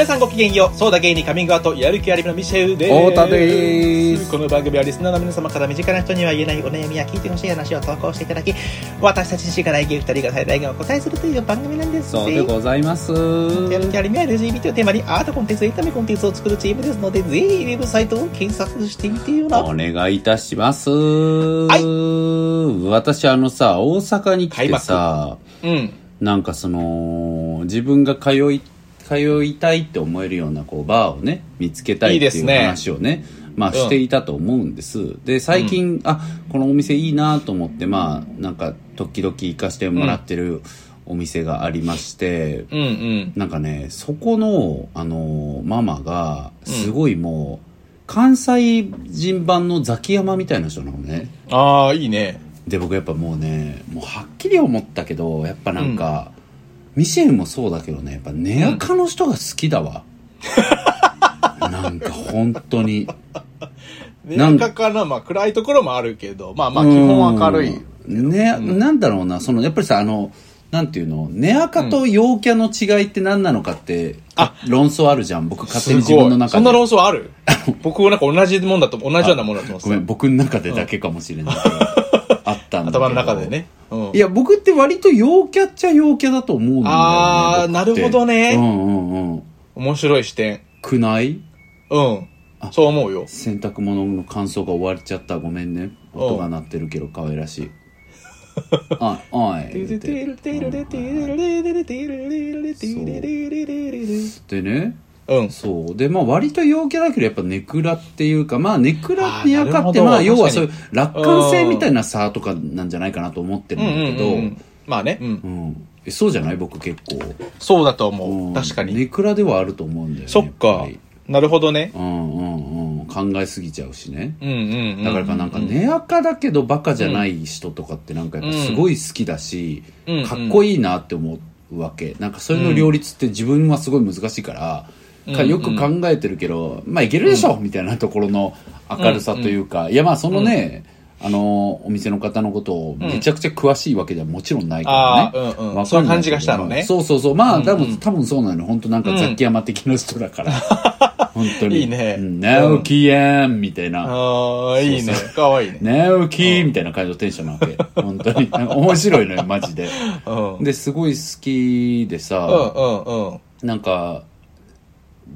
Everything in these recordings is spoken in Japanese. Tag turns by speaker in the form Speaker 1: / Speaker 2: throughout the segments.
Speaker 1: 皆さんごきげんよう、そうだ芸にカミングアウト、やる気ありみのミシェルです。
Speaker 2: 太田です
Speaker 1: この番組はリスナーの皆様から身近な人には言えないお悩みや聞いてほしい話を投稿していただき、私たち自身から芸二人が最大限お答えするという番組なんです。
Speaker 2: そうでございます。
Speaker 1: やる気ありみは LGBT をテーマにアートコンテンツ、エンタメコンテンツを作るチームですので、ぜひウェブサイトを検索してみてよな。
Speaker 2: お願いいたします。はい。私あのさ、大阪に来てさ、
Speaker 1: うん。
Speaker 2: なんかその、自分が通い、通いたいって思えるようなこうバーをね、見つけたいっていう話をね、まあしていたと思うんです。で、最近、あ、このお店いいなと思って、まあ、なんか時々行かしてもらってるお店がありまして、
Speaker 1: うんうん。
Speaker 2: なんかね、そこの、あの、ママが、すごいもう、関西人版のザキヤマみたいな人なのね。
Speaker 1: ああ、いいね。
Speaker 2: で、僕やっぱもうね、もうはっきり思ったけど、やっぱなんか、ミシェルもそうだけどね、やっぱネアカの人が好きだわ。なんか本当に。
Speaker 1: なんかかな、まあ暗いところもあるけど、まあまあ基本明るい。
Speaker 2: うんね、なんだろうな、その、やっぱりさ、あの、なんていうの、ネアカと陽キャの違いって何なのかって、
Speaker 1: あ
Speaker 2: 論争あるじゃん。僕勝手に。自分の中で。
Speaker 1: そんな論争ある？僕はなんか同じもんだと、同じようなものだと思って
Speaker 2: ごめん、僕の中でだけかもしれないけど、あったんだけど。
Speaker 1: 頭の中でね。うん
Speaker 2: い。や、僕って割と陽キャっちゃ陽キャだと思うんだよね。
Speaker 1: あーなるほどね
Speaker 2: うんうんうん。
Speaker 1: 面白い視点。
Speaker 2: くない？
Speaker 1: うん。そう思うよ。
Speaker 2: 洗濯物の乾燥が終わっちゃった。ごめんね。音が鳴ってるけど可愛らしい。あ、おい。言ってでね。
Speaker 1: うん。
Speaker 2: そう。で、まあ割と陽キャだけど、やっぱネクラっていうか、まあネクラ
Speaker 1: あー
Speaker 2: ネアカって、
Speaker 1: なるほど
Speaker 2: まあ要はそういう楽観性みたいな差とかなんじゃないかなと思ってる
Speaker 1: うんん
Speaker 2: だけど、
Speaker 1: うんうん。まあね。うん。
Speaker 2: うん。えそうじゃない？僕結構。
Speaker 1: そうだと思
Speaker 2: うん
Speaker 1: う。確かに。
Speaker 2: ネクラではあると思うんだよね。
Speaker 1: そっか
Speaker 2: やぱり。
Speaker 1: なるほどね。
Speaker 2: うんうんうん。考えすぎちゃうしね。
Speaker 1: うんうんうん。
Speaker 2: だからかなんか、ネアカだけどバカじゃない人とかってなんかやっぱすごい好きだし、
Speaker 1: うん
Speaker 2: かっこいいなって思うわけ。なんかそれの両立って自分はすごい難しいから、か
Speaker 1: うん
Speaker 2: よく考えてるけど、まあいけるでしょ、みたいなところの明るさというか、いやまあそのね、あの、お店の方のことをめちゃくちゃ詳しいわけではもちろんないからね。
Speaker 1: うんうんそういう感じがしたのね
Speaker 2: そうそうそう。まあ多分、多分そうなのよ。本当なんかザキヤマ的な人だから。本当に。
Speaker 1: いいね
Speaker 2: うん直樹やんみたいな。
Speaker 1: ああ、いいね。かわいいね。
Speaker 2: 直樹みたいな感じのテンションなわけ。本当に。面白いのよ、マジで。で、すごい好きでさ、
Speaker 1: うんうん。
Speaker 2: なんか、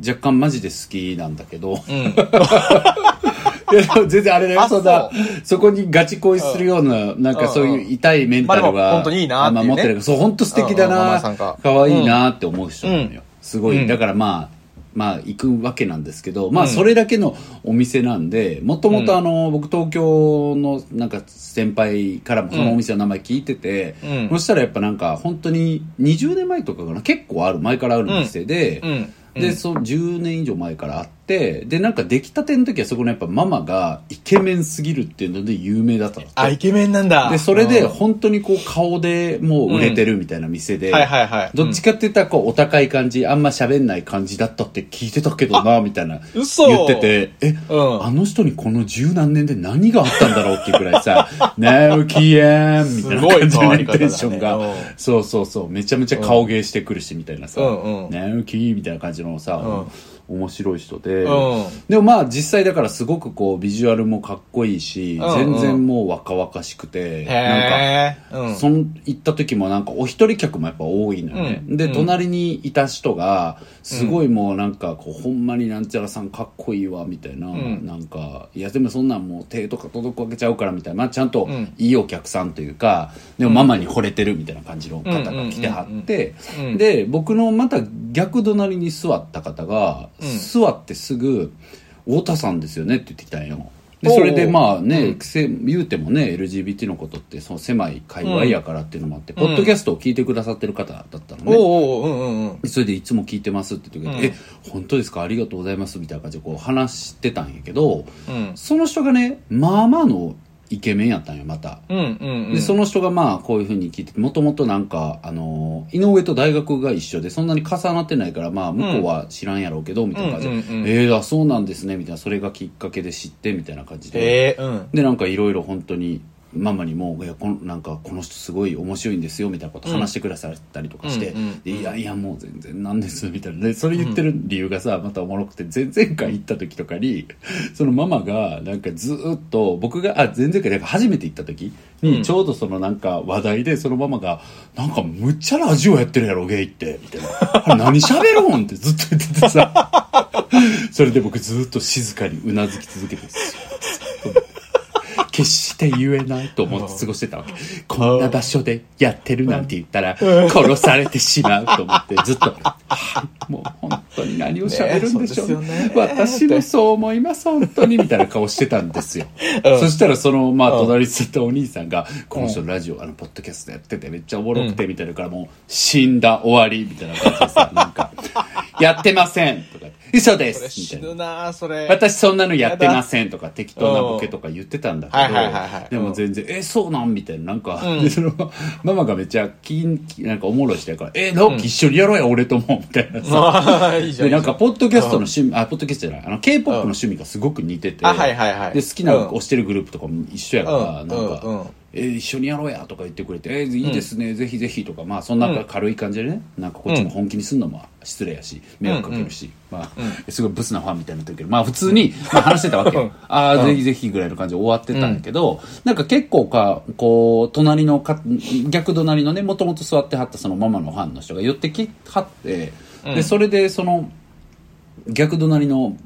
Speaker 2: 若干マジで好きなんだけど、全然あれだよ、
Speaker 1: あ
Speaker 2: そんな
Speaker 1: そ、
Speaker 2: そこにガチ恋するような、なんかそういう痛いメンタルは、
Speaker 1: 本当にいいなってね。
Speaker 2: 持ってる。そう、本当素敵だな可愛いなって思う人なのよ。
Speaker 1: うん。
Speaker 2: すごい、
Speaker 1: うん。
Speaker 2: だからまあ、まあ行くわけなんですけど、まあ
Speaker 1: うん。
Speaker 2: それだけのお店なんで、もともとあの、僕東京のなんか先輩からもそのお店の名前聞いてて、
Speaker 1: うん。
Speaker 2: そしたらやっぱなんか本当に20年前とかかな、結構ある、前からある店で、
Speaker 1: うん。
Speaker 2: で、そ、10年以上前からあって、で、なんか出来たての時はそこのやっぱママがイケメンすぎるっていうので有名だったの。
Speaker 1: あ、イケメンなんだ。
Speaker 2: で、それで
Speaker 1: うん。
Speaker 2: 本当にこう顔でもう売れてるみたいな店で、
Speaker 1: はいはいはい。
Speaker 2: どっちかって言ったらこうお高い感じ、あんま喋んない感じだったって聞いてたけどな、みたいな
Speaker 1: 嘘。
Speaker 2: 言ってて、え、
Speaker 1: うん。
Speaker 2: あの人にこの十何年で何があったんだろうっていうくらいさ、直樹やんみたいな感じのテンションが。
Speaker 1: ね、
Speaker 2: そうそうそう、めちゃめちゃ顔芸してくるし、みたいなさ、
Speaker 1: うんうん。
Speaker 2: 直樹みたいな感じのさ、面白い人で、
Speaker 1: うん。
Speaker 2: でもまあ実際だからすごくこうビジュアルもかっこいいし、全然もう若々しくて、なんか。その行った時もなんかお一人客もやっぱ多いのよね、で、隣にいた人がすごいもうなんかこうほんまになんちゃらさんかっこいいわみたいな、
Speaker 1: ん。
Speaker 2: なんかいやでもそんなんもう手とか届くわけちゃうからみたいな、まあ、ちゃんと
Speaker 1: うん
Speaker 2: いいお客さんというかでもママに惚れてるみたいな感じの方が来てはってで僕のまた逆隣に座った方が、
Speaker 1: うん
Speaker 2: 座ってすぐ「太田さんですよね」って言ってきたんよ。でそれでまあね、
Speaker 1: うん。
Speaker 2: せ言うてもね LGBT のことってその狭い界隈やからっていうのもあって、
Speaker 1: うん。
Speaker 2: ポッドキャストを聞いてくださってる方だったのね、
Speaker 1: おうんうんうん。
Speaker 2: それでいつも聞いてますって言ってくれて、え本当ですか？ありがとうございます。みたいな感じでこう話してたんやけど
Speaker 1: うん。
Speaker 2: その人がねまあまあのイケメンやったんよまた
Speaker 1: うんうんうん。
Speaker 2: でその人がまあこういうふうに聞いてもともとなんかあの井上と大学が一緒でそんなに重なってないからまあ向こうは知らんやろうけどみたいな感じで、
Speaker 1: うんうんうん
Speaker 2: えー、あそうなんですねみたいなそれがきっかけで知ってみたいな感じで、
Speaker 1: へえ、うん。
Speaker 2: でなんかいろいろ本当にママにも「いやこのなんかこの人すごい面白いんですよ」みたいなこと話してくださったりとかして「
Speaker 1: うんうん
Speaker 2: でいやいやもう全然なんです」みたいな。でそれ言ってる理由がさまたおもろくて前々回行った時とかにそのママがなんかずーっと僕があ前々回なんか初めて行った時
Speaker 1: うん。
Speaker 2: にちょうどそのなんか話題でそのママが「なんかむっちゃラジオやってるやろゲイって」みたいな「あれ何喋るん?」ってずっと言っててさ。それで僕ずっと静かにうなずき続けて決して言えないと思って過ごしてたわけ。こんな場所でやってるなんて言ったら殺されてしまうと思ってずっと、はい、もう本当に何を喋るんでしょう,、
Speaker 1: ね
Speaker 2: 私もそう思います、本当に、みたいな顔してたんですよ。
Speaker 1: うん。
Speaker 2: そしたらその、まあ、
Speaker 1: うん
Speaker 2: 隣に座ったお兄さんが、この人ラジオ、あの、ポッドキャストやっててめっちゃおもろくて、みたいなからもう、死んだ、終わり、みたいな感じでさ、なんか、やってませんとか、嘘です。みたいな。
Speaker 1: それ。
Speaker 2: 私そんなのやってませんとか適当なボケとか言ってたんだけど、
Speaker 1: はいはいはいはい。
Speaker 2: でも全然、え、そうなん？みたいな、なんか、
Speaker 1: うん。
Speaker 2: で、その、ママがめっちゃ、きん、なんかおもろいしてるから、え、直樹一緒にやろうや、俺とも、みたいなさ。で、なんか、ポッドキャストの趣味、あ、ポッドキャストじゃない、あの、K-POP の趣味がすごく似てて、
Speaker 1: じゃん。あはいはいはい
Speaker 2: で、好きな
Speaker 1: うん。
Speaker 2: 推してるグループとかも一緒やから、
Speaker 1: うん。
Speaker 2: なんか、えー一緒にやろうやとか言ってくれて、えーいいですね、ぜひぜひとか、まあそんな軽い感じでね、なんかこっちも本気にすんのも失礼やし、迷惑かけるし、まあ、すごいブスなファンみたいになってるけど、まあ普通に、まあ、話してたわけよ。ああ、ぜひぜひぐらいの感じで終わってたんだけど、なんか結構か、こう、隣のか、逆隣のね、もともと座ってはったそのママのファンの人が寄ってきはって、で、それでその、逆隣の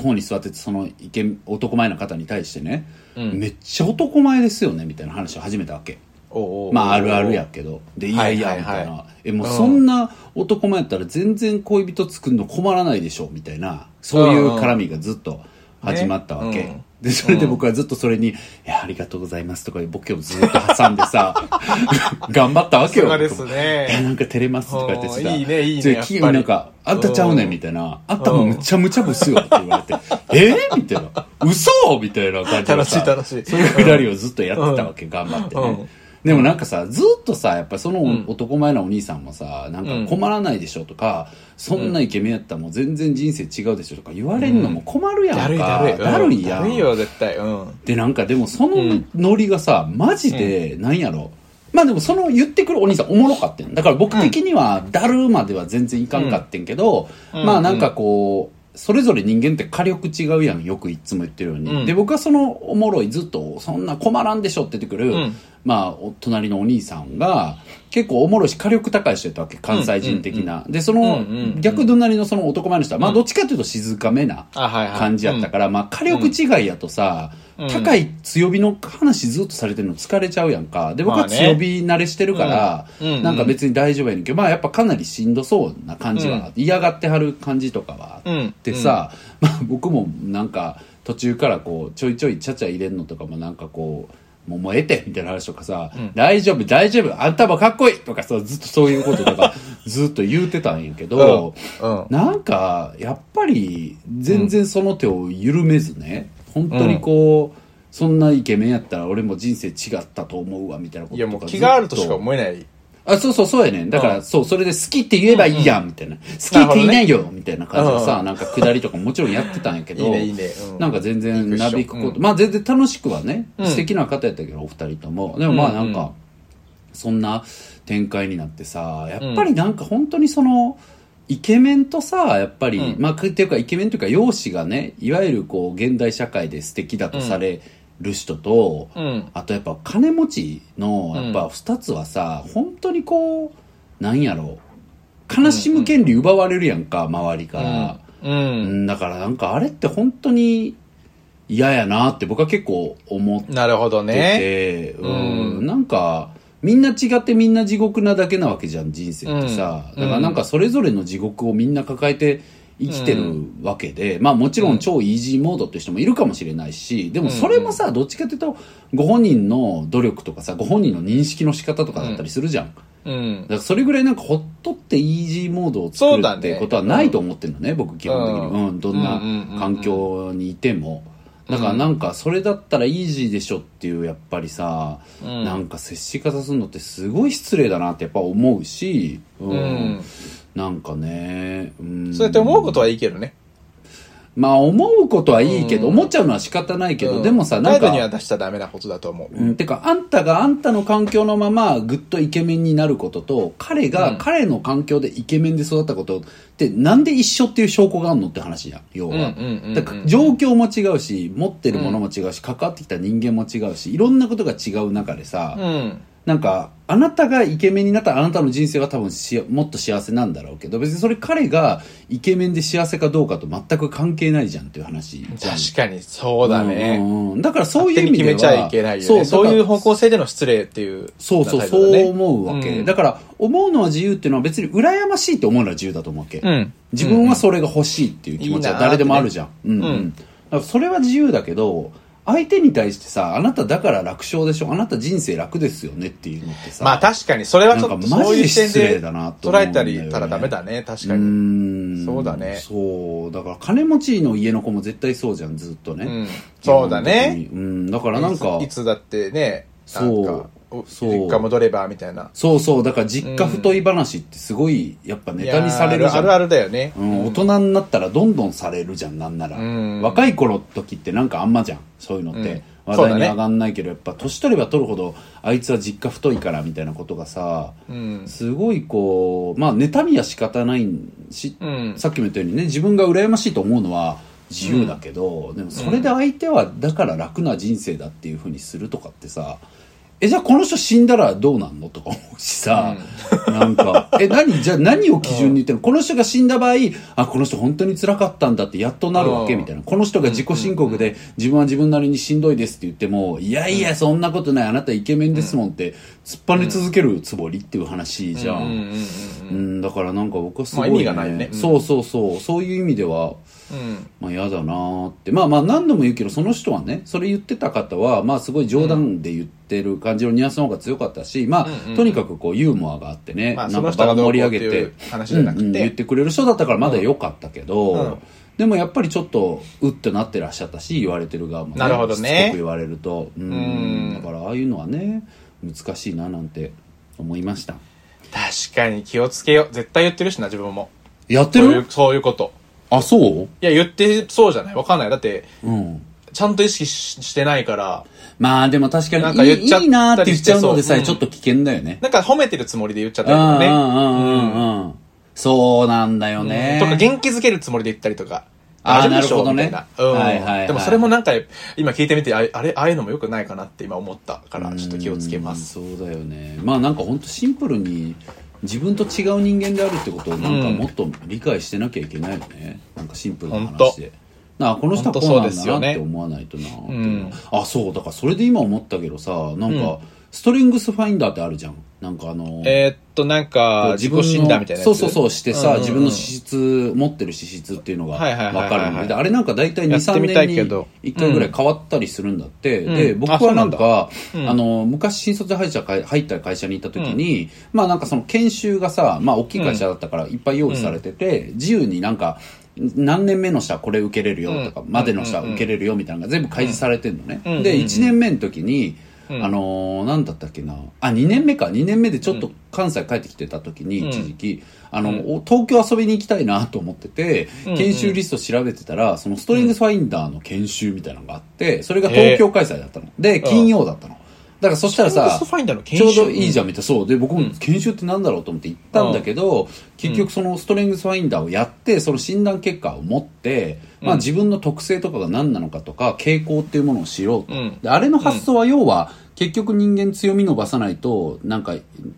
Speaker 2: 方に座っててそのイケ男前の方に対してね、
Speaker 1: うん。
Speaker 2: めっちゃ男前ですよねみたいな話を始めたわけ。
Speaker 1: おうおう。おう
Speaker 2: まああるあるやけど。でいやいや
Speaker 1: はいはいはい。
Speaker 2: みたいな、えもうそんな男前やったら全然恋人作るの困らないでしょみたいな。そういう絡みがずっと始まったわけ、
Speaker 1: ねうん
Speaker 2: でそれで僕はずっとそれに「いやありがとうございます」とかいうボケをずっと挟んでさ 頑張ったわけよ。
Speaker 1: さすがですね。
Speaker 2: いやなんか照れますとか言ってさ
Speaker 1: うんいいねいいね
Speaker 2: で
Speaker 1: やっぱ
Speaker 2: なんか「あんたちゃうねん」みたいな「あんたもむちゃむちゃブスよ」って言われて「え？ーみたいな「嘘？みたいな感じでさ
Speaker 1: 楽しい楽しい。
Speaker 2: そういうくだりをずっとやってたわけ、頑張ってね、
Speaker 1: うん
Speaker 2: でもなんかさずっとさやっぱその
Speaker 1: ん。
Speaker 2: 男前のお兄さんもさなんか困らないでしょとか、そんなイケメンやったらもう全然人生違うでしょとか言われるのも困るやんか、
Speaker 1: だるいだるい。
Speaker 2: だるいやん。
Speaker 1: だるいよ絶対。うん。
Speaker 2: でなんかでもそのノリがさ、マジでなんやろ。まあでもその言ってくるお兄さんおもろかったん。だから僕的にはだるまでは全然いかんかってんけど、
Speaker 1: うん。
Speaker 2: まあなんかこうそれぞれ人間って火力違うやんよくいつも言ってるように、
Speaker 1: うん。
Speaker 2: で僕はそのおもろいずっとそんな困らんでしょって出てくる、
Speaker 1: うん
Speaker 2: まあお隣のお兄さんが結構おもろいし火力高い人やったわけ関西人的な、でその逆隣のその男前の人はまあどっちかというと静かめな、感じやったから、まあ火力違いやとさ、
Speaker 1: うん。
Speaker 2: 高い強火の話ずっとされてるの疲れちゃうやんか。で僕は強火慣れしてるから、なんか別に大丈夫やねんけどまあやっぱかなりしんどそうな感じは、嫌がってはる感じとかはあってさ、まあ僕もなんか途中からこうちょいちょいちゃちゃ入れんのとかもなんかこうもうもうええてみたいな話とかさ、
Speaker 1: ん。
Speaker 2: 大丈夫大丈夫あんたもかっこいいとかさずっとそういうこととか ずっと言うてたんやけど、
Speaker 1: うん
Speaker 2: なんか、やっぱり、全然その手を緩めずね、本当にこう、そんなイケメンやったら俺も人生違ったと思うわ、みたいなこと
Speaker 1: いやもう気があるとしか思えない
Speaker 2: あ、そうそう、そうやねん。だから、
Speaker 1: うん。
Speaker 2: そう、それで好きって言えばいいやん、みたいな。好きって言いないよ、みたいな感じでさ、
Speaker 1: うん
Speaker 2: なんか下りとかもちろんやってたんやけど、
Speaker 1: いいねいいね。うん。
Speaker 2: なんか全然なびくこと、
Speaker 1: うん。
Speaker 2: まあ全然楽しくはね、
Speaker 1: うん。
Speaker 2: 素敵な方やったけど、お二人とも。でもまあなんか、
Speaker 1: うん。うん
Speaker 2: そんな展開になってさ、やっぱりなんか本当にその、イケメンとさ、やっぱり、
Speaker 1: うん。
Speaker 2: まあ、っていうかイケメンというか容姿がね、いわゆるこう、現代社会で素敵だとされる人と、
Speaker 1: うん。
Speaker 2: あとやっぱ金持ちの、
Speaker 1: うん。
Speaker 2: やっぱ二つはさ、本当にこう、なんやろう、悲しむ権利奪われるやんか、周りから。
Speaker 1: う
Speaker 2: うん。ん、だからなんかあれって本当に嫌やなって僕は結構思って
Speaker 1: なるほどね。
Speaker 2: て、うん、
Speaker 1: うん。
Speaker 2: なんか、みんな違ってみんな地獄なだけなわけじゃん、人生ってさ。
Speaker 1: うん。
Speaker 2: だからなんかそれぞれの地獄をみんな抱えて生きてるわけで、まあもちろん超イージーモードって人もいるかもしれないし、でもそれもさ、どっちかっていうと、ご本人の努力とかさ、ご本人の認識の仕方とかだったりするじゃん。
Speaker 1: うん。
Speaker 2: だからそれぐらいなんかほっとってイージーモードを作るってことはないと思ってるのね、僕基本的に。
Speaker 1: うん。
Speaker 2: うん、どんな環境にいても。だからなんかそれだったらイージーでしょっていうやっぱりさ、
Speaker 1: うん。
Speaker 2: なんか接し方するのってすごい失礼だなってやっぱ思うし、うん。
Speaker 1: うん
Speaker 2: なんかね、うん、
Speaker 1: そうやって思うことはいいけどね。
Speaker 2: まあ思うことはいいけど、
Speaker 1: うん。
Speaker 2: 思っちゃうのは仕方ないけど、
Speaker 1: うん。
Speaker 2: でもさ、なんか、
Speaker 1: には出しちゃダメなことだと思う。
Speaker 2: うん、てか、あんたがあんたの環境のままぐっとイケメンになることと、彼が
Speaker 1: うん。
Speaker 2: 彼の環境でイケメンで育ったことって、なんで一緒っていう証拠があるのって話じゃん、要は。だから状況も違うし、持ってるものも違うし、関わってきた人間も違うし、いろんなことが違う中でさ、
Speaker 1: うん。
Speaker 2: なんか、あなたがイケメンになったらあなたの人生は多分しもっと幸せなんだろうけど、別にそれ彼がイケメンで幸せかどうかと全く関係ないじゃんっていう話じゃん。
Speaker 1: 確かに、そうだね。
Speaker 2: うんうんだからそういう意味では。
Speaker 1: 決めちゃいけないよね。
Speaker 2: そう、
Speaker 1: そういう方向性での失礼っていう。
Speaker 2: そうそう、そう思うわけ。
Speaker 1: うん
Speaker 2: だから、思うのは自由っていうのは別に羨ましいって思うのは自由だと思うわけ。
Speaker 1: うん
Speaker 2: 自分はそれが欲しいっていう気持ちは誰でもあるじゃん。うんうん。
Speaker 1: うん
Speaker 2: だからそれは自由だけど、相手に対してさ、あなただから楽勝でしょ？あなた人生楽ですよねっていうのってさ。
Speaker 1: まあ確かに、それはちょっとそういう視点
Speaker 2: 失礼
Speaker 1: で捉えたりたらダメだね、確か
Speaker 2: う
Speaker 1: に。
Speaker 2: ーん
Speaker 1: そうだね
Speaker 2: そう。だから金持ちの家の子も絶対そうじゃん、ずっとね。
Speaker 1: うんそうだね
Speaker 2: うん。だからなんか
Speaker 1: いつ、だってね、
Speaker 2: そう
Speaker 1: 実家戻ればみたいな。
Speaker 2: そうそう。だから実家太い話ってすごい、やっぱネタにされるじゃん。
Speaker 1: あるあるだよね。
Speaker 2: うん、大人になったらどんどんされるじゃん、なんなら。
Speaker 1: うん
Speaker 2: 若い頃時ってなんかあんまじゃん、そういうのって。
Speaker 1: うん
Speaker 2: 話題に上がんないけど、やっぱ年取れば取るほど、あいつは実家太いからみたいなことがさ、
Speaker 1: うん。
Speaker 2: すごいこう、まあ妬みは仕方ないし、
Speaker 1: うん
Speaker 2: さっきも言ったようにね、自分が羨ましいと思うのは自由だけど、でもそれで相手はだから楽な人生だっていうふうにするとかってさ、え、じゃあこの人死んだらどうなんのとか思うしさ、なんか、え、何、じゃあ何を基準に言ってるの？この人が死んだ場合、あ、この人本当に辛かったんだってやっとなるわけ？
Speaker 1: うん。
Speaker 2: みたいな。この人が自己申告で自分は自分なりにしんどいですって言っても、いやいや、そんなことない、あなたイケメンですもんって、突っ張り続けるつもりっていう話じゃん。
Speaker 1: うん
Speaker 2: だからなんか僕はすごい、
Speaker 1: まあ意味がないよね。うん。
Speaker 2: そうそうそう。そういう意味では
Speaker 1: うん。
Speaker 2: まあ嫌だなーって。まあまあ何度も言うけどその人はねそれ言ってた方はまあすごい冗談で言ってる感じのニュアンスの方が強かったしまあ、とにかくこうユーモアがあってね、
Speaker 1: まあ
Speaker 2: なんか
Speaker 1: その人がどうこう
Speaker 2: 盛り上げて。
Speaker 1: う
Speaker 2: んうん言ってくれる人だったからまだ良かったけど、
Speaker 1: うんうん。
Speaker 2: でもやっぱりちょっとうってなってらっしゃったし言われてる側も、ね、
Speaker 1: なるほどね。
Speaker 2: しつこく言われると。うん。
Speaker 1: うん。
Speaker 2: だからああいうのはね難しいななんて思いました
Speaker 1: 確かに気をつけよう。絶対言ってるしな、自分も。
Speaker 2: やってる？
Speaker 1: そういう、こと。
Speaker 2: あそう？
Speaker 1: いや、言ってそうじゃないわかんない。だって、
Speaker 2: うん
Speaker 1: ちゃんと意識ししてないから、
Speaker 2: まあでも確か
Speaker 1: なん
Speaker 2: にいい
Speaker 1: か言っちゃ
Speaker 2: いいなーって言っちゃうのでさえちょっと危険だよね。
Speaker 1: なんか褒めてるつもりで言っちゃった
Speaker 2: うんう
Speaker 1: りとかね。
Speaker 2: んうんうんうん。そうなんだよね。
Speaker 1: とか元気づけるつもりで言ったりとか。
Speaker 2: あー
Speaker 1: 大丈夫でしょ
Speaker 2: なるほどね。
Speaker 1: うん
Speaker 2: はいはいはい。
Speaker 1: でもそれもなんか、今聞いてみて、ああれ、ああいうのもよくないかなって今思ったから、ちょっと気をつけます。
Speaker 2: うんそうだよね。まあなんか本当シンプルに自分と違う人間であるってことをなんか
Speaker 1: うん
Speaker 2: もっと理解してなきゃいけないよね。なんかシンプルな話で。なあこの人はこうなんだなって思わないとなって。思う、
Speaker 1: うん。
Speaker 2: あそう。だからそれで今思ったけどさなんか、
Speaker 1: うん。
Speaker 2: ストリングスファインダーってあるじゃんなんかあの
Speaker 1: えーっと、なんか、自己診断みたいな
Speaker 2: そうそうそうしてさ、
Speaker 1: うんうんうん。
Speaker 2: 自分の資質持ってる資質っていうのが分かるのでであれなんか大体23
Speaker 1: やってみたい
Speaker 2: 年に
Speaker 1: けど
Speaker 2: 1回ぐらい変わったりするんだって、
Speaker 1: うん。
Speaker 2: で
Speaker 1: うん
Speaker 2: 僕はなんか
Speaker 1: うなん
Speaker 2: あの昔新卒で入った会社に行った時に、まあなんかその研修がさまあ大きい会社だったからいっぱい用意されてて、自由になんか何年目の人はこれ受けれるよとか、
Speaker 1: うん。
Speaker 2: までの人は受けれるよみたいなのが全部開示されてんのね、
Speaker 1: うん
Speaker 2: で
Speaker 1: うん
Speaker 2: 1年目の時に
Speaker 1: うん。
Speaker 2: あのーなんだったっけな。あ2年目か。2年目でちょっと関西帰ってきてた時に、
Speaker 1: うん。
Speaker 2: 一時期あの、お東京遊びに行きたいなと思ってて、研修リスト調べてたらそのストリングスファインダーの研修みたいなのがあってそれが東京開催だったの。で金曜だったのだからそしたらさちょうどいいじゃんみたいなそうで僕も
Speaker 1: うん
Speaker 2: 研修ってなんだろうと思って行ったんだけど、結局そのストレングスファインダーをやってその診断結果を持って、まあ、
Speaker 1: うん
Speaker 2: 自分の特性とかが何なのかとか傾向っていうものを知ろうと、
Speaker 1: うん。
Speaker 2: であれの発想は要は結局人間強み伸ばさないとなんか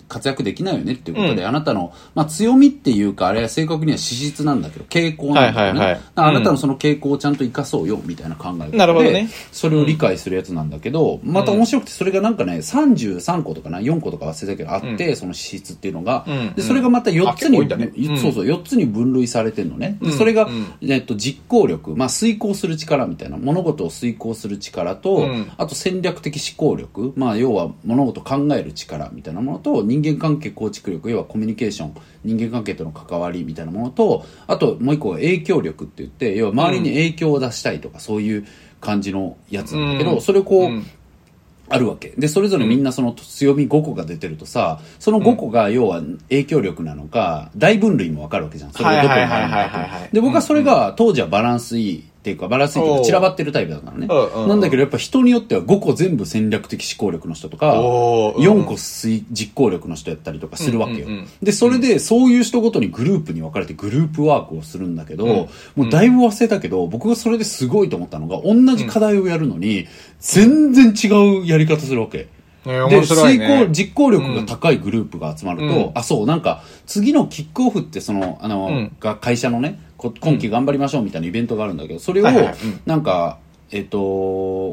Speaker 2: 活躍できないよねっていうことで、
Speaker 1: うん。
Speaker 2: あなたの、まあ、強みっていうかあれは正確には資質なんだけど傾向なんだよね、
Speaker 1: はいはいはい。
Speaker 2: あなたのその傾向をちゃんと生かそうよみたいな考え方で
Speaker 1: なるほどね。
Speaker 2: それを理解するやつなんだけど、また面白くてそれがなんかね33個とかな4個とか忘れたけどあって、その資質っていうのが、
Speaker 1: うん。
Speaker 2: でそれがまた4つに、
Speaker 1: ね。うん。
Speaker 2: そうそう4つに分類されてるのね、それが、
Speaker 1: うん。
Speaker 2: えっと、実行力、まあ、遂行する力みたいな物事を遂行する力と、
Speaker 1: うん。
Speaker 2: あと戦略的思考力、まあ、要は物事を考える力みたいなものと人間関係構築力要はコミュニケーション人間関係との関わりみたいなものとあともう一個が影響力って言って要は周りに影響を出したいとか、そういう感じのやつなんだけど、
Speaker 1: うん。
Speaker 2: それをこう、
Speaker 1: うん。
Speaker 2: あるわけ。で、それぞれみんなその強み5個が出てるとさ、その5個が要は影響力なのか、大分類もわかるわけじゃん。それがどこにあるの。かとで、僕はそれが当時はバランスいいっていうか、ばらついてる散らばってるタイプだからね。なんだけどやっぱ人によっては5個全部戦略的思考力の人とか、
Speaker 1: おーうんうん
Speaker 2: 4個推実行力の人やったりとかするわけよ。で、それでそういう人ごとにグループに分かれてグループワークをするんだけど、
Speaker 1: うん
Speaker 2: もうだいぶ忘れたけど、僕がそれですごいと思ったのが、同じ課題をやるのに、全然違うやり方するわけ。
Speaker 1: ね
Speaker 2: で、遂行、
Speaker 1: ね。
Speaker 2: 実行力が高いグループが集まると、
Speaker 1: うん。
Speaker 2: あ、そう、なんか、次のキックオフって、その、あの、
Speaker 1: うん。
Speaker 2: が会社のね、こ今期頑張りましょうみたいなイベントがあるんだけど、それをなんか、えっと、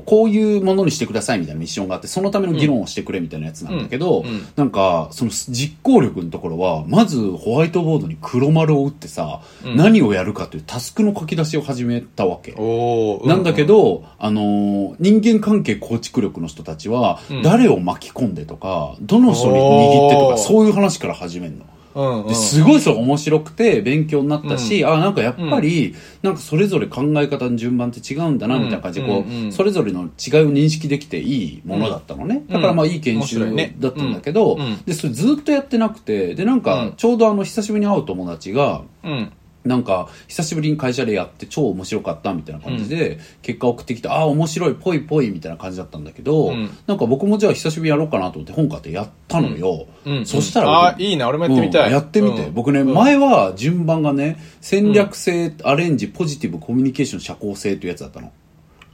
Speaker 2: こういうものにしてくださいみたいなミッションがあって、そのための議論をしてくれみたいなやつなんだけど、
Speaker 1: うんうん
Speaker 2: なんか、その実行力のところは、まずホワイトボードに黒丸を打ってさ、
Speaker 1: うん。
Speaker 2: 何をやるかというタスクの書き出しを始めたわけ。なんだけ、ど、あのー人間関係構築力の人たちは、
Speaker 1: うん。
Speaker 2: 誰を巻き込んでとか、どの人に握ってとか、そういう話から始めるの。
Speaker 1: うんうん、
Speaker 2: ですごいそれ面白くて勉強になったし、あ、なんかやっぱり、なんかそれぞれ考え方の順番って違うんだな、みたいな感じで、こう、
Speaker 1: うんうん
Speaker 2: それぞれの違いを認識できていいものだったのね。
Speaker 1: うん。
Speaker 2: だからまあいい研修だったんだけど、
Speaker 1: うんうん。
Speaker 2: で、それずっとやってなくて、で、なん
Speaker 1: うん。
Speaker 2: か、ちょうどあの、久しぶりに会う友達が、
Speaker 1: うん。
Speaker 2: なんか、久しぶりに会社でやって超面白かったみたいな感じで、結果送ってきて、ああ、面白い、ぽいぽいみたいな感じだったんだけど、
Speaker 1: うん
Speaker 2: なんか僕もじゃあ久しぶりにやろうかなと思って本買ってやったのよ。
Speaker 1: うん
Speaker 2: そしたら
Speaker 1: あ、いいな、俺もやってみたい。
Speaker 2: うんやってみて。
Speaker 1: うん
Speaker 2: 僕ね、
Speaker 1: うん
Speaker 2: 前は順番がね、戦略性、アレンジ、ポジティブ、コミュニケーション、社交性というやつだったの。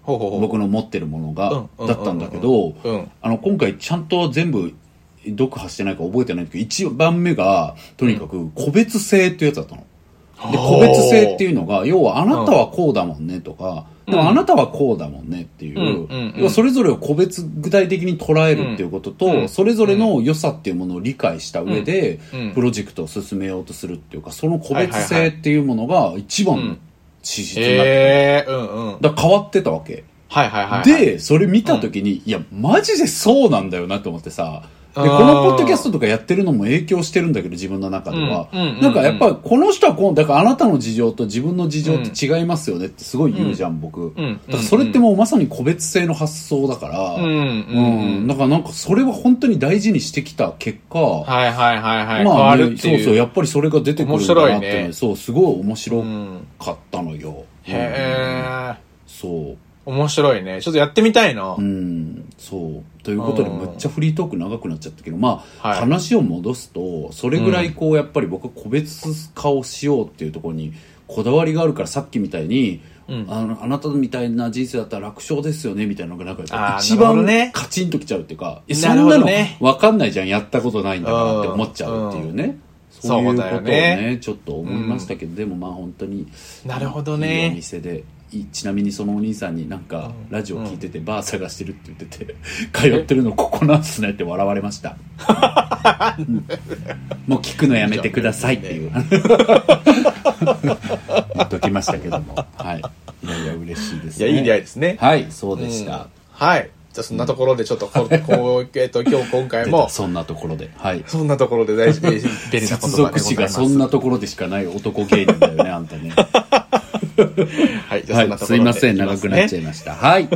Speaker 1: ほうほうほう。
Speaker 2: 僕の持ってるものが、だったんだけど、あの、今回ちゃんと全部、読破してないか覚えてないけど、一番目が、とにかく、個別性っていうやつだったの。で、個別性っていうのが、要はあなたはこうだもんねとか、でもあなたはこうだもんねっていう、
Speaker 1: うんうんうん
Speaker 2: 要はそれぞれを個別具体的に捉えるっていうことと、
Speaker 1: うん
Speaker 2: それぞれの良さっていうものを理解した上で、
Speaker 1: うん
Speaker 2: プロジェクトを進めようとするっていうか、その個別性っていうものが一番の資質になってる。
Speaker 1: うんうん。
Speaker 2: だ変わってたわけ。
Speaker 1: はいはいはいはい。
Speaker 2: で、それ見たときに、いや、マジでそうなんだよなと思ってさ、で、このポッドキャストとかやってるのも影響してるんだけど、自分の中では。
Speaker 1: うんうんうんうん
Speaker 2: なんかやっぱ、この人はこう、だからあなたの事情と自分の事情って違いますよねってすごい言うじゃん、僕。
Speaker 1: ん
Speaker 2: だからそれってもうまさに個別性の発想だから、
Speaker 1: うん
Speaker 2: だからなんかそれは本当に大事にしてきた結果、
Speaker 1: はいはいはいはい。変
Speaker 2: まあ、
Speaker 1: わ
Speaker 2: ね。そうそう、やっぱりそれが出てくるんだなって
Speaker 1: ね
Speaker 2: そう、すごい面白
Speaker 1: うん
Speaker 2: かったのよ。
Speaker 1: へえ。
Speaker 2: そう。
Speaker 1: 面白いね。ちょっとやってみたいな。
Speaker 2: うん、そう。ということで、
Speaker 1: うん
Speaker 2: むっちゃフリートーク長くなっちゃったけど、まあ、
Speaker 1: はい。
Speaker 2: 話を戻すと、それぐらいこう、やっぱり僕は個別化をしようっていうところに、こだわりがあるから、さっきみたいに、
Speaker 1: うん。
Speaker 2: あの、あなたみたいな人生だったら楽勝ですよね、みたいなのがなんか、一番カチンときちゃうっていうか、えそ
Speaker 1: なんる
Speaker 2: なの
Speaker 1: ほどね。
Speaker 2: わかんないじゃん、やったことないんだからって思っちゃうっていうね。そういうことをね
Speaker 1: ね。
Speaker 2: ちょっと思いましたけど、でもまあ本当に
Speaker 1: なるほどね。
Speaker 2: お店で。いちなみにそのお兄さんになんかラジオ聞いてて、バー探してるって言ってて 通ってるのここなんすねって笑われました、うん。もう聞くのやめてくださいっていう。言っときましたけども。はい。いやいや嬉しいですね。
Speaker 1: いや、いい出会いですね。
Speaker 2: はいそうでし
Speaker 1: うん。
Speaker 2: た、
Speaker 1: はい。じゃあそんなところでちょっとこう、こう、えっと、今日今回も。
Speaker 2: そんなところで。はい。
Speaker 1: そんなところで大事、便利な言葉で
Speaker 2: 接続詞が。そんなところでしかない男芸人だよねあんたね
Speaker 1: はい、じゃあそん
Speaker 2: はい
Speaker 1: なところで。
Speaker 2: すいません長くなっちゃ
Speaker 1: い
Speaker 2: いましたはい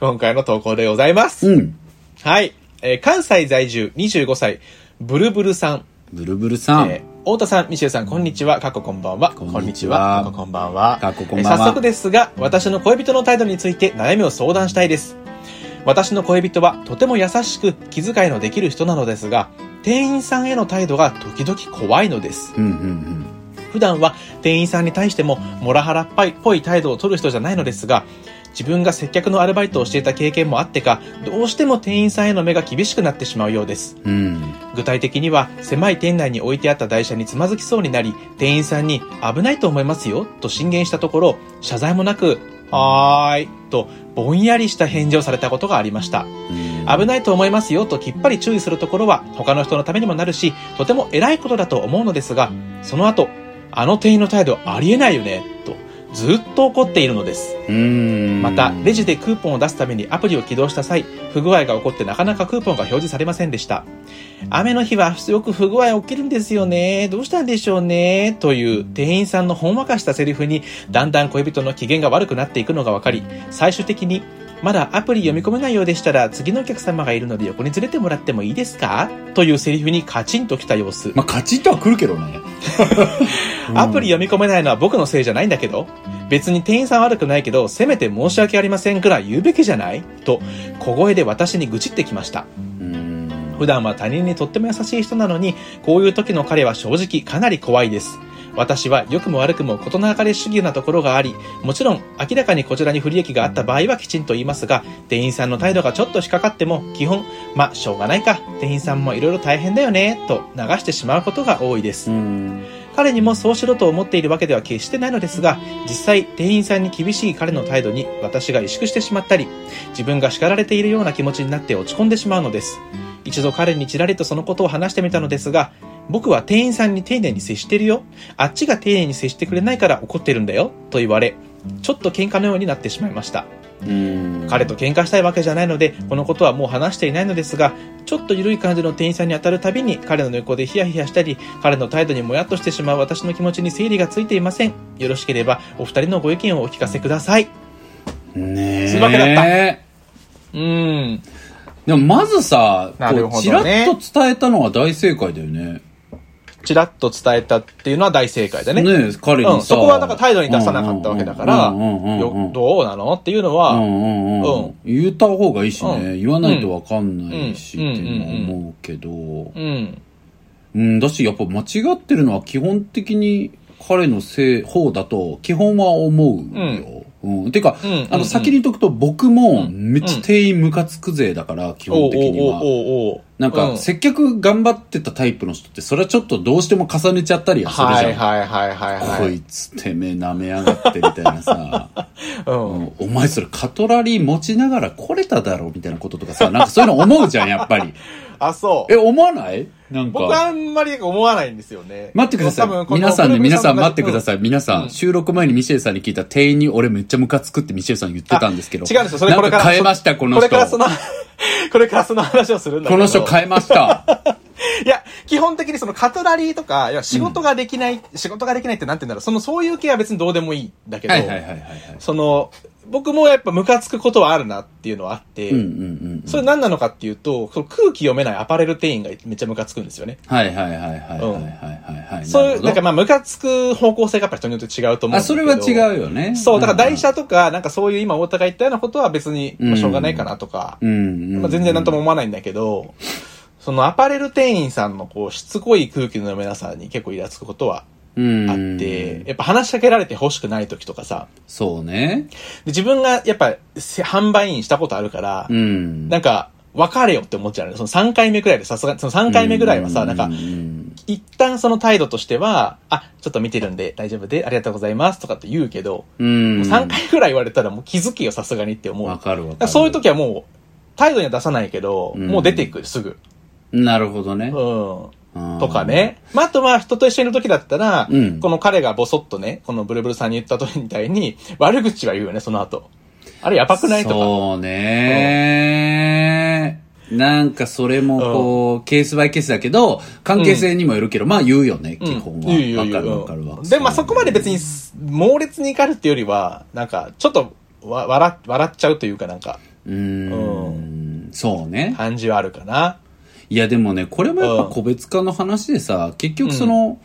Speaker 1: 今回の投稿でございます。
Speaker 2: うん
Speaker 1: はい。えー関西在住25歳、ブルブルさん。
Speaker 2: ブルブルさん、
Speaker 1: えー太田さん、ミシェルさん、こんにちは。過去こんばんは。
Speaker 2: こんにちは
Speaker 1: 過去こんばんは。
Speaker 2: 過去こんばんは
Speaker 1: えー早速ですが、私の恋人の態度について悩みを相談したいです。私の恋人はとても優しく気遣いのできる人なのですが、店員さんへの態度が時々怖いのです。
Speaker 2: うんうん
Speaker 1: 普段は店員さんに対してもモラハラっぽいっぽい態度を取る人じゃないのですが、自分が接客のアルバイトをしていた経験もあってか、どうしても店員さんへの目が厳しくなってしまうようです。
Speaker 2: うん。うん
Speaker 1: 具体的には狭い店内に置いてあった台車につまずきそうになり店員さんに危ないと思いますよと進言したところ謝罪もなくはーいとぼんやりした返事をされたことがありました。危ないと思いますよときっぱり注意するところは他の人のためにもなるしとても偉いことだと思うのですがその後あの店員の態度ありえないよねとずっと怒っているのです
Speaker 2: うん
Speaker 1: また、レジでクーポンを出すためにアプリを起動した際、不具合が起こってなかなかクーポンが表示されませんでした。雨の日はよく不具合起きるんですよね。どうしたんでしょうね。という店員さんのほんわかしたセリフに、だんだん恋人の機嫌が悪くなっていくのがわかり、最終的に、まだアプリ読み込めないようでしたら、次のお客様がいるので横に連れてもらってもいいですかというセリフにカチンときた様子。
Speaker 2: まあ、カチッとは来るけどね。
Speaker 1: アプリ読み込めないのは僕のせいじゃないんだけど、別に店員さん悪くないけど、せめて申し訳ありませんくらい言うべきじゃない？と、小声で私に愚痴ってきました。
Speaker 2: うん。
Speaker 1: 普段は他人にとっても優しい人なのに、こういう時の彼は正直かなり怖いです。私は良くも悪くも事なかれ主義なところがあり、もちろん明らかにこちらに不利益があった場合はきちんと言いますが、店員さんの態度がちょっと引っかかっても、基本、まあ、しょうがないか、店員さんもいろいろ大変だよね、と流してしまうことが多いです
Speaker 2: う。ん。
Speaker 1: 彼にもそうしろと思っているわけでは決してないのですが、実際店員さんに厳しい彼の態度に私が萎縮してしまったり、自分が叱られているような気持ちになって落ち込んでしまうのです。一度彼にちらりとそのことを話してみたのですが、僕は店員さんに丁寧に接してるよ。あっちが丁寧に接してくれないから怒ってるんだよ。と言われ、ちょっと喧嘩のようになってしまいました。
Speaker 2: うん。
Speaker 1: 彼と喧嘩したいわけじゃないので、このことはもう話していないのですが、ちょっと緩い感じの店員さんに当たるたびに、彼の横でヒヤヒヤしたり、彼の態度にもやっとしてしまう私の気持ちに整理がついていません。よろしければ、お二人のご意見をお聞かせください。
Speaker 2: ねえ。
Speaker 1: すいませんだったうーん。
Speaker 2: でもまずさ、
Speaker 1: なる
Speaker 2: こう、ちらっと伝えたのは大正解だよね。
Speaker 1: ちらっと伝えたっていうのは大正解だね。
Speaker 2: ねえ彼にさ、
Speaker 1: うん、そこはなんか態度に出さなかったわけだから、どうなのっていうのは、
Speaker 2: 言った方がいいしね、
Speaker 1: うん。
Speaker 2: 言わないとわかんないし、
Speaker 1: うん
Speaker 2: っていうのは思うけど、
Speaker 1: うん。
Speaker 2: うん、だしやっぱ間違ってるのは基本的に彼のせい方だと基本は思うよ。うん。てか、あの、先に言っとくと僕もめっちゃ店員ムカつく勢だから、基本的には。なんか、
Speaker 1: うん
Speaker 2: 接客頑張ってたタイプの人って、それはちょっとどうしても重ねちゃったりはするじゃん。
Speaker 1: はいはいはいはいはい。
Speaker 2: こいつてめえ舐めやがってみたいなさ、
Speaker 1: うん。
Speaker 2: うんお前それカトラリー持ちながら来れただろみたいなこととかさ、なんかそういうの思うじゃん、やっぱり。
Speaker 1: あ、そう。
Speaker 2: え、思わない？なん
Speaker 1: 僕は
Speaker 2: か。
Speaker 1: あんまり思わないんですよね。
Speaker 2: 待ってください。皆さんね、皆さん
Speaker 1: が
Speaker 2: 待ってください。皆さ
Speaker 1: うん
Speaker 2: ん、収録前にミシェルさんに聞いた店員に俺めっちゃムカつくってミシェルさん言ってたんですけど。
Speaker 1: 違うんですよ。それこれから。
Speaker 2: なんか変えました、この人。
Speaker 1: これからその、これからその話をするんだけど。
Speaker 2: この人変えました。
Speaker 1: いや、基本的にそのカトラリーとか、いや、仕事ができない、仕事ができないってなんて言うんだろう。その、そういう系は別にどうでもいいんだけど、
Speaker 2: はいはいはいはいはい。
Speaker 1: その、僕もやっぱムカつくことはあるなっていうのはあって、それ何なのかっていうと、その空気読めないアパレル店員がめっちゃムカつくんですよね。
Speaker 2: はいはいはいはいはいはい、はい、
Speaker 1: そういう、なんかまあムカつく方向性がやっぱ人によって違うと思うんで
Speaker 2: す
Speaker 1: けど。
Speaker 2: あ、それは違うよね。
Speaker 1: そう、だから台
Speaker 2: 車
Speaker 1: とか、なんかそういう今大田が言ったようなことは別に、まあ、しょうがないかなとか、まあ、全然なんとも思わないんだけど、そのアパレル店員さんのこう、しつこい空気の読めなさに結構イラつくことはあって、やっぱ話しかけられて欲しくない時とかさ、
Speaker 2: そうね。
Speaker 1: で自分がやっぱせ販売員したことあるから、
Speaker 2: うん。
Speaker 1: なんか、別れよって思っちゃう。その3回目くらいでさすがに、その3回目ぐらいはさ、なんか
Speaker 2: う、ん
Speaker 1: 一旦その態度としては、あ、ちょっと見てるんで大丈夫で、ありがとうございますとかって言うけど、
Speaker 2: うん。
Speaker 1: もう3回くらい言われたらもう気づきよ、さすがにって思う。
Speaker 2: わかるわ
Speaker 1: だか
Speaker 2: る。
Speaker 1: そういう時はもう、態度には出さないけど、
Speaker 2: うん
Speaker 1: もう出ていく、すぐ。
Speaker 2: なるほどね。
Speaker 1: うん。とか。ね。まあ、あとは人と一緒にいる時だったら、
Speaker 2: うん
Speaker 1: この彼がボソッとね、このブルブルさんに言った時みたいに、悪口は言うよね、その後。あれやばくない？とか。
Speaker 2: そうね。なんかそれもこう、ケースバイケースだけど、関係性にもよるけど、まあ言うよね、基本は。わかるわかるわ。
Speaker 1: で、まあそこまで別に猛烈に怒るっていうよりは、なんか、ちょっとわ笑笑っちゃうというかなんか、
Speaker 2: うーん。そうね。
Speaker 1: 感じはあるかな。
Speaker 2: いやでもね、これもやっぱ個別化の話でさ、結局その、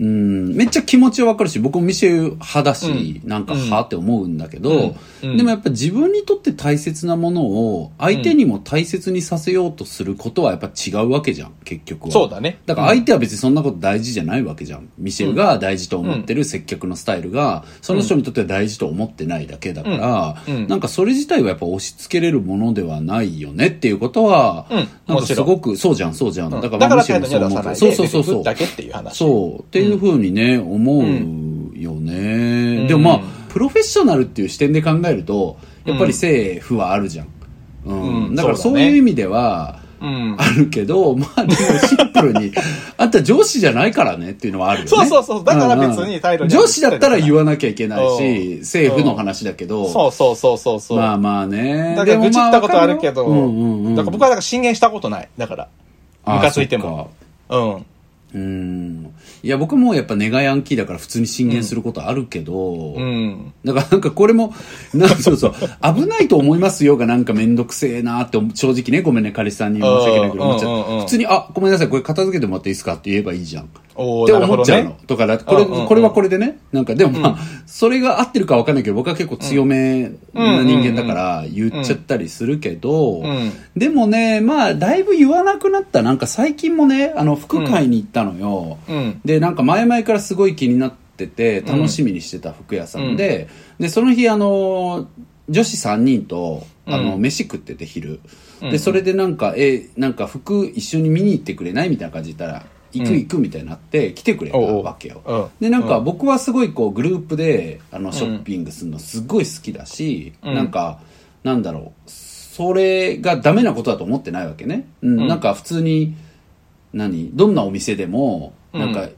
Speaker 2: うん、めっちゃ気持ちはわかるし、僕もミシェル派だし、なんか、
Speaker 1: うん
Speaker 2: はって思うんだけど、
Speaker 1: うんうん
Speaker 2: でもやっぱ自分にとって大切なものを、相手にも大切にさせようとすることはやっぱ違うわけじゃん、結局は。
Speaker 1: そうだね。
Speaker 2: だから相手は別にそんなこと大事じゃないわけじゃん。ミシェルが大事と思ってる接客のスタイルが、その人にとっては大事と思ってないだけだから、なんかそれ自体はやっぱ押し付けれるものではないよねっていうことは、
Speaker 1: うん
Speaker 2: なんかすごく、そうじゃん、そうじゃん。
Speaker 1: うん
Speaker 2: だか
Speaker 1: らら
Speaker 2: ミシェルもそう思うそうそうそうそう。
Speaker 1: だけっていう話。
Speaker 2: そう。いうふうにね、思うよね。
Speaker 1: ん
Speaker 2: でもまあ、プロフェッショナルっていう視点で考えると、やっぱり政府はあるじゃん。うん。
Speaker 1: うん
Speaker 2: だから
Speaker 1: そ
Speaker 2: うういう意味では、
Speaker 1: うん。
Speaker 2: あるけど、まあでもシンプルに、あんた上司じゃないからねっていうのはあるよね。
Speaker 1: そうそうそうだから別に態度には
Speaker 2: 上司だったら言わなきゃいけないし、
Speaker 1: うん
Speaker 2: 政府の話だけど、
Speaker 1: そうそうそうそうそう。
Speaker 2: まあまあね。
Speaker 1: だから愚痴ったことあるけど、
Speaker 2: うんうんうん
Speaker 1: だから僕はだから進言したことない。だから。
Speaker 2: あ
Speaker 1: ムカついても。うん。
Speaker 2: うん。いや、僕もやっぱネガヤンキーだから普通に進言することあるけど、
Speaker 1: うん。
Speaker 2: だからなんかこれも、なそうそう、危ないと思いますよがなんかめんどくせえなって正直ね、ごめんね、彼氏さんに申し訳ないけど。普通に、あ、ごめんなさい、これ片付けてもらっていいですかって言えばいいじゃん。って思っちゃうの。とかだ、これ、これはこれでね。なんか、でもまあ、それが合ってるかわかんないけど、僕は結構強めな人間だから言っちゃったりするけど、
Speaker 1: ん
Speaker 2: でもね、まあ、だいぶ言わなくなった。なんか最近もね、あの、服買いに行ったのよ。
Speaker 1: うん。
Speaker 2: で、なんか前々からすごい気になってて、楽しみにしてた服屋さんで、で、その日、あの、女子3人と、あの、
Speaker 1: うん。
Speaker 2: 飯食ってて昼。で、
Speaker 1: うん。
Speaker 2: それでなんか、え、なんか服一緒に見に行ってくれないみたいな感じで言ったら、行く
Speaker 1: うん。
Speaker 2: 行くみたいになって、来てくれたわけよ。
Speaker 1: うん。
Speaker 2: で、なんか
Speaker 1: うん。
Speaker 2: 僕はすごいこう、グループで、あの、ショッピングするのすごい好きだし、
Speaker 1: うん。
Speaker 2: なんか、なんだろう、それがダメなことだと思ってないわけね。うん、
Speaker 1: うん。
Speaker 2: なんか普通に、何どんなお店でも、なんか、
Speaker 1: うん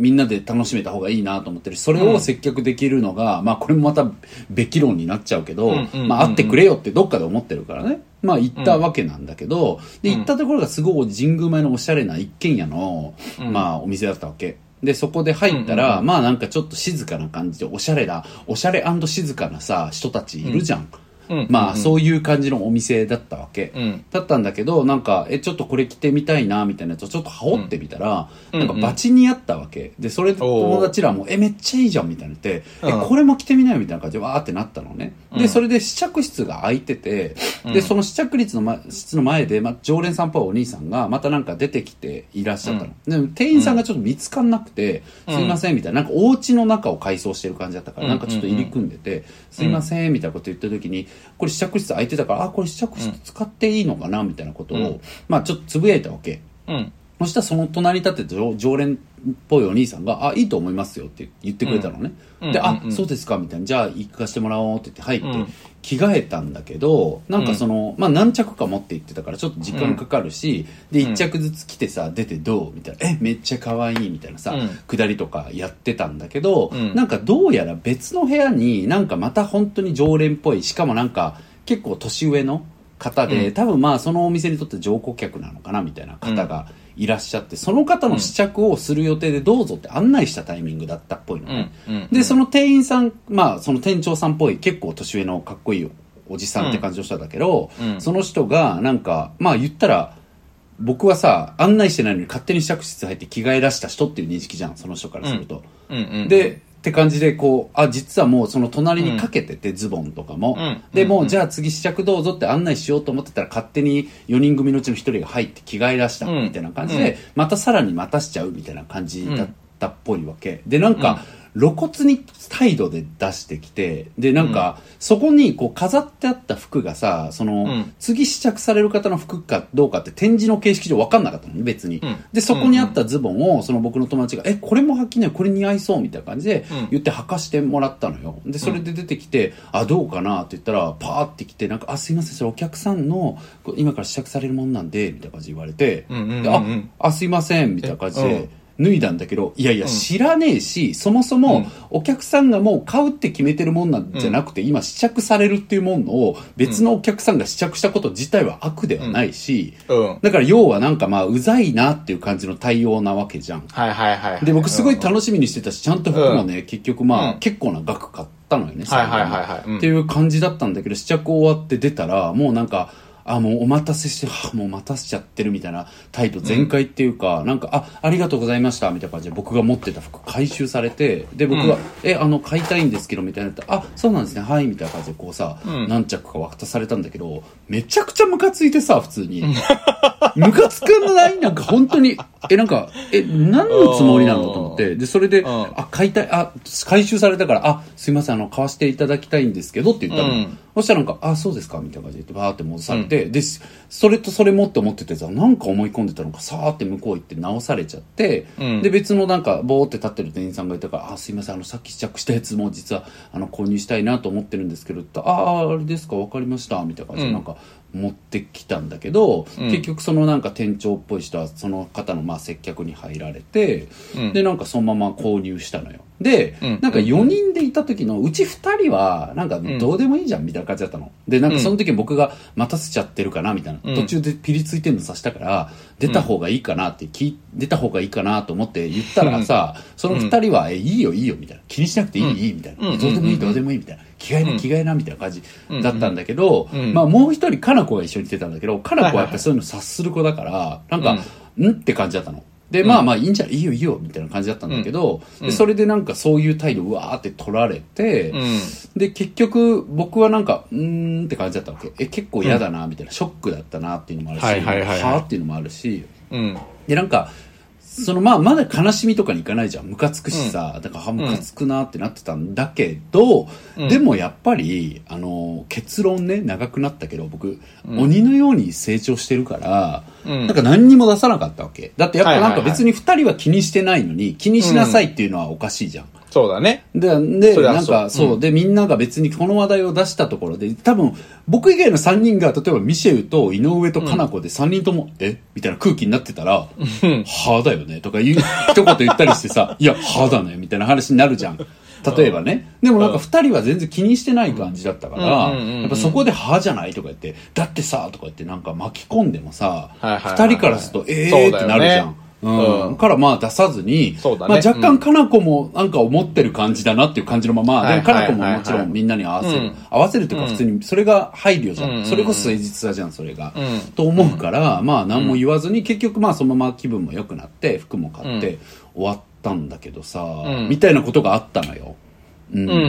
Speaker 2: みんなで楽しめた方がいいなと思ってる。しそれを接客できるのが、まあこれもまた別論になっちゃうけど、
Speaker 1: うんうんうんうん。
Speaker 2: まあ会ってくれよってどっかで思ってるからね。まあ行ったわけなんだけど、で行ったところがすごい神宮前のおしゃれな一軒家の、
Speaker 1: うん。
Speaker 2: まあお店だったわけ。で、そこで入ったら、
Speaker 1: うんうんうん。
Speaker 2: まあなんかちょっと静かな感じで、おしゃれな、おしゃれ静かなさ、人たちいるじゃん。
Speaker 1: うん。
Speaker 2: まあそういう感じのお店だったわけ。
Speaker 1: うん。
Speaker 2: だったんだけど、なんか、え、ちょっとこれ着てみたいな、みたいなやつをちょっと羽織ってみたら、
Speaker 1: うん
Speaker 2: なんかバチにあったわけ。で、それで友達らも、え、めっちゃいいじゃん、みたいな言って、え、
Speaker 1: うん。
Speaker 2: これも着てみなよ、みたいな感じでわーってなったのね。で、
Speaker 1: うん。
Speaker 2: それで試着室が空いてて、で、
Speaker 1: うん。
Speaker 2: その試着率の、ま、室の前で、ま、常連さんっぽいお兄さんが、またなんか出てきていらっしゃったの。でも店員さんがちょっと見つかんなくて、
Speaker 1: うん。
Speaker 2: すいません、みたいな、なんかお家の中を改装してる感じだったから、
Speaker 1: うん。
Speaker 2: なんかちょっと入り組んでて、すいません、みたいなこと言った時に、これ試着室空いてたから、あ、これ試着室使っていいのかな、みたいなことを、
Speaker 1: うん。
Speaker 2: まあちょっとつぶやいたわけ。
Speaker 1: うん。
Speaker 2: そしたらその隣に立ってた常常連っぽいお兄さんが、あ、いいと思いますよって言ってくれたのね。で、あ
Speaker 1: うんうんう、ん。
Speaker 2: そうですかみたいな。じゃあ行かしてもらおうって言って入って、
Speaker 1: うん
Speaker 2: 着替えたんだけど、なんかその、まあ何着か持って行ってたからちょっと時間かかるし、で、一着ずつ着てさ、出てどうみたいな。え、めっちゃ可愛いみたいなさ、
Speaker 1: うん。
Speaker 2: 下りとかやってたんだけど、
Speaker 1: うん。
Speaker 2: なんかどうやら別の部屋になんかまた本当に常連っぽい、しかもなんか結構年上の方で、
Speaker 1: うん。
Speaker 2: 多分まあそのお店にとって常顧客なのかなみたいな方がいらっしゃって、その方の試着をする予定でどうぞって案内したタイミングだったっぽいの
Speaker 1: うん。
Speaker 2: ね。
Speaker 1: うん。
Speaker 2: で、その店員さん、まあその店長さんっぽい結構年上のかっこいいおじさんって感じの人だけど、
Speaker 1: うん。
Speaker 2: その人がなんか、まあ言ったら、僕はさ、案内してないのに勝手に試着室入って着替え出した人っていう認識じゃん、その人からすると。
Speaker 1: うん。うん。
Speaker 2: で、って感じで、こう、あ、実はもうその隣にかけてて、ズボンとかも。
Speaker 1: うん。
Speaker 2: で、もう、
Speaker 1: うん。
Speaker 2: じゃあ次試着どうぞって案内しようと思ってたら、勝手に4人組のうちの1人が入って着替え出した、
Speaker 1: うん
Speaker 2: みたいな感じで、
Speaker 1: うん。
Speaker 2: またさらに待たしちゃうみたいな感じだったっぽいわけ。で、なんか、露骨に態度で出してきて、で、なんか、そこにこう飾ってあった服がさ、その、
Speaker 1: うん。
Speaker 2: 次試着される方の服かどうかって展示の形式上分かんなかったのね、別に。
Speaker 1: うん。
Speaker 2: で、そこにあったズボンを、その僕の友達が、え、これも履きなよ、これ似合いそう、みたいな感じで
Speaker 1: うん。
Speaker 2: 言って履かしてもらったのよ。で、それで出てきて、あ、どうかな？って言ったら、パーって来て、なんか、あ、すいません、それお客さんの、今から試着されるもんなんで、みたいな感じで言われて、
Speaker 1: うんうんうんうん。
Speaker 2: であ、あ、すいません、みたいな感じで、脱いだんだけど、いやいや、
Speaker 1: ん。
Speaker 2: 知らねえし、そもそも
Speaker 1: うん、
Speaker 2: お客さんがもう買うって決めてるもんなんじゃなくて、今試着されるっていうものを、別のお客さんが試着したこと自体は悪ではないし、
Speaker 1: うん。
Speaker 2: だから要はなんかまあ、うざいなっていう感じの対応なわけじゃん。
Speaker 1: はいはいはいはい
Speaker 2: で、僕すごい楽しみにしてたし、ちゃんと服もね、結局まあ、
Speaker 1: うん。
Speaker 2: 結構な額買ったのよね、
Speaker 1: はいはいはいはい。うん。
Speaker 2: っていう感じだったんだけど、試着終わって出たら、もうなんか、あ、もうお待たせして、はあもう待たせちゃってるみたいな態度全開っていうか、なんか、あ、ありがとうございました、みたいな感じで僕が持ってた服回収されて、で、僕が、
Speaker 1: うん。
Speaker 2: え、あの、買いたいんですけど、みたいなあ、そうなんですね、はい、みたいな感じでこうさ、
Speaker 1: うん。
Speaker 2: 何着か渡されたんだけど、めちゃくちゃムカついてさ、普通に。ムカつくない？なんか本当に、え、なんか、え、何のつもりなのと思って。で、それで、
Speaker 1: ん。
Speaker 2: あ、買いたい、あ、回収されたから、あ、すいません、あの、買わせていただきたいんですけどって言ったの。
Speaker 1: うん
Speaker 2: そしたらなんか、あ、そうですかみたいな感じでバーって戻されて、で、それとそれもって思っててさ、なんか思い込んでたのか、さーって向こう行って直されちゃって、
Speaker 1: うん。
Speaker 2: で、別のなんか、ボーって立ってる店員さんがいたから、あ、すいません、あの、さっき試着したやつも実は、あの、購入したいなと思ってるんですけど、ああ、あれですか、わかりました、みたいな感じで、
Speaker 1: うん。
Speaker 2: なんか、持ってきたんだけど、
Speaker 1: うん。
Speaker 2: 結局そのなんか店長っぽい人はその方のまあ接客に入られて、
Speaker 1: うん。
Speaker 2: でなんかそのまま購入したのよで、
Speaker 1: うん
Speaker 2: なんか4人でいた時のうち2人はなんかどうでもいいじゃんみたいな感じだったの。でなんかその時僕が待たせちゃってるかなみたいな、
Speaker 1: うん
Speaker 2: 途中でピリついてんのさしたから出た方がいいかなって聞い出た方がいいかなと思って言ったらさ、その2人は「えいいよいいよ」みたいな。気にしなくていい、
Speaker 1: うん
Speaker 2: いいみたいな、
Speaker 1: うん。
Speaker 2: どうでもいい
Speaker 1: うん
Speaker 2: どうでもいいみたいな。着替え
Speaker 1: う
Speaker 2: なん着替えなみたいな感じだったんだけど、
Speaker 1: うん。
Speaker 2: まあもう一人かな子が一緒に来てたんだけどかな子はやっぱりそういうの察する子だからなんか、ん？って感じだったの。で、まあまあいいんじゃん、いいよいいよ、みたいな感じだったんだけど、
Speaker 1: うん。
Speaker 2: でそれでなんかそういう態度うわーって取られて、
Speaker 1: うん。
Speaker 2: で、結局僕はなんか、うーんって感じだったわけ。え、結構嫌だな、みたいな、ショックだったなっていうのもあるし、
Speaker 1: はいはいはい
Speaker 2: っていうのもあるし、
Speaker 1: うん。
Speaker 2: で、なんか、そのまあまだ悲しみとかにいかないじゃん。ムカつくしさ、だから、あ、ムカつくなってなってたんだけど、
Speaker 1: うん
Speaker 2: でもやっぱり、あの、結論ね、長くなったけど、僕、
Speaker 1: うん
Speaker 2: 鬼のように成長してるから、
Speaker 1: うん
Speaker 2: なんか何にも出さなかったわけ。だってやっぱなんか別に二人は気にしてないのに、気にしなさいっていうのはおかしいじゃん。
Speaker 1: そうだね。
Speaker 2: で、で、なんか、そう、で、みんなが別にこの話題を出したところで、多分、僕以外の3人が、例えばミシェルと井上とかな子で3人とも、え？みたいな空気になってたら、はぁだよねとか言う、一言言ったりしてさ、いや、はぁだねみたいな話になるじゃん。例えばね。でもなんか二人は全然気にしてない感じだったから、
Speaker 1: うん。うん。うん。うん
Speaker 2: やっぱそこではぁじゃないとか言って、だってさ、とか言ってなんか巻き込んでもさ、
Speaker 1: はいはいはいはい。
Speaker 2: 二人からすると、え
Speaker 1: そう
Speaker 2: ーってなるじゃん。うん。
Speaker 1: うん
Speaker 2: からまあ出さずに、
Speaker 1: ね。
Speaker 2: まあ、若
Speaker 1: うん。
Speaker 2: 干かな子もなんか思ってる感じだなっていう感じのまま、
Speaker 1: はい
Speaker 2: でもかな子ももちろんみんなに合わせる、
Speaker 1: うん。
Speaker 2: 合わせるというか普通にそれが配慮じゃん、
Speaker 1: うん
Speaker 2: それこそ誠実さじゃんそれが、
Speaker 1: うん。
Speaker 2: と思うからまあ何も言わずに結局まあそのまま気分も良くなって服も買って終わったんだけどさ、
Speaker 1: ん。
Speaker 2: みたいなことがあったのよ、うん。
Speaker 1: うんうんう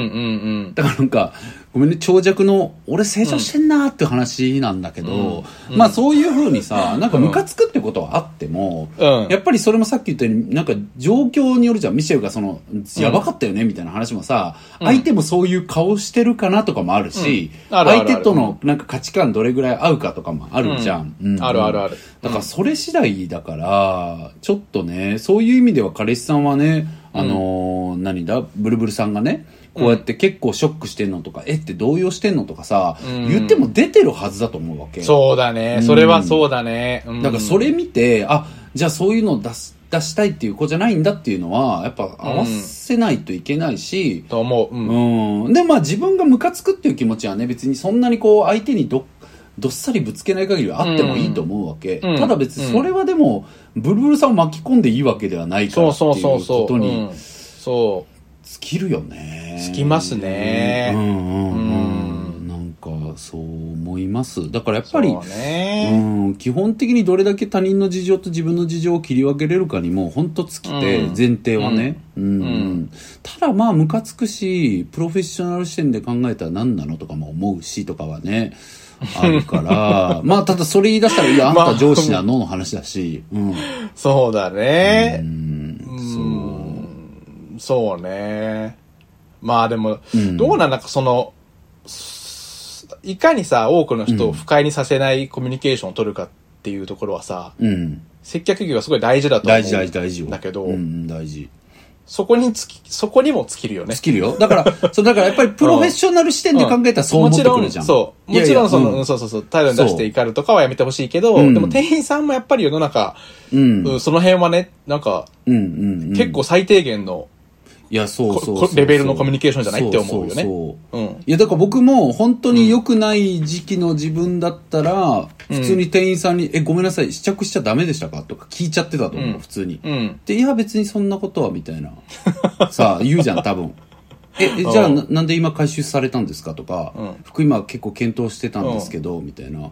Speaker 1: ん。
Speaker 2: だからなんか、ごめんね、長尺の、俺成長してんなーっていう話なんだけど、
Speaker 1: うん。
Speaker 2: まあそういう風にさ、なんかムカつくってことはあっても、
Speaker 1: うん。
Speaker 2: やっぱりそれもさっき言ったように、なんか状況によるじゃん。ミシェルがその、やばかったよねみたいな話もさ、
Speaker 1: うん。
Speaker 2: 相手もそういう顔してるかなとかもあるし、相手とのなんか価値観どれぐらい合うかとかもあるじゃん。
Speaker 1: あるあるある。
Speaker 2: だからそれ次第だから、ちょっとね、そういう意味では彼氏さんはね、あのー何だ、ブルブルさんがね、こうやって結構ショックしてんのとか、えって動揺してんのとかさ、
Speaker 1: うん。
Speaker 2: 言っても出てるはずだと思うわけ。
Speaker 1: そうだね。それはそうだね。うん。
Speaker 2: だからそれ見て、あ、じゃあそういうのを出す、出したいっていう子じゃないんだっていうのは、やっぱ合わせないといけないし、
Speaker 1: と思う。うん。
Speaker 2: うん。で、まあ自分がムカつくっていう気持ちはね、別にそんなにこう相手にど、どっさりぶつけない限りはあってもいいと思うわけ。
Speaker 1: うん。
Speaker 2: ただ別にそれはでも、ブルブルさんを巻き込んでいいわけではないから
Speaker 1: そう
Speaker 2: っていう
Speaker 1: そうそうそうう。
Speaker 2: ことに尽きるよね。
Speaker 1: 尽きますね。
Speaker 2: うんうんうん。
Speaker 1: うん。
Speaker 2: なんかそう思います。だからやっ
Speaker 1: う
Speaker 2: ぱり、
Speaker 1: そうね。
Speaker 2: うん、基本的にどれだけ他人の事情と自分の事情を切り分けれるかにも本当尽きて、
Speaker 1: うん。
Speaker 2: 前提はね、うん。
Speaker 1: うん。
Speaker 2: ただまあムカつくしプロフェッショナル視点で考えたら何なのとかも思うしとかはねあるから。まあただそれ言い出したらいやあん
Speaker 1: まあ
Speaker 2: た上司なのの話だし、うん。
Speaker 1: そうだね。
Speaker 2: うん。
Speaker 1: うん。そうね。まあでも
Speaker 2: うん。
Speaker 1: どうなんだかそのすいかにさ多くの人を不快にさせないコミュニケーションを取るかっていうところはさ
Speaker 2: うん。
Speaker 1: 接客業がすごい大事だと思う
Speaker 2: 大事大事大事よ。
Speaker 1: だけど
Speaker 2: うん、大事
Speaker 1: そこにつきそこにも尽きるよね。
Speaker 2: 尽きるよ。だから そうだからやっぱりプロフェッショナル視点で考えたらそう思ってくるじゃん、
Speaker 1: もちろん、そう。もちろん、その、
Speaker 2: う
Speaker 1: そうそうそう、態度に出して怒るとかはやめてほしいけど、
Speaker 2: う。ん
Speaker 1: でも店員さんもやっぱり世の中、
Speaker 2: うん。
Speaker 1: うんその辺はね、なんか、
Speaker 2: うんうんうん。
Speaker 1: 結構最低限の、
Speaker 2: いや、そうそうそう
Speaker 1: レベルのコミュニケーションじゃないって思うよね。
Speaker 2: そうそう
Speaker 1: ん。
Speaker 2: いや、だから僕も本当に良くない時期の自分だったら、普通に店員さんに、え、ごめんなさい、試着しちゃダメでしたか？とか聞いちゃってたと思う、
Speaker 1: うん。
Speaker 2: 普通に。
Speaker 1: うん。
Speaker 2: で、いや、別にそんなことは、みたいな。さあ、言うじゃん、多分。え、えじゃあな、なんで今回収されたんですか？とか、
Speaker 1: うん。
Speaker 2: 服今結構検討してたんですけど、みたいな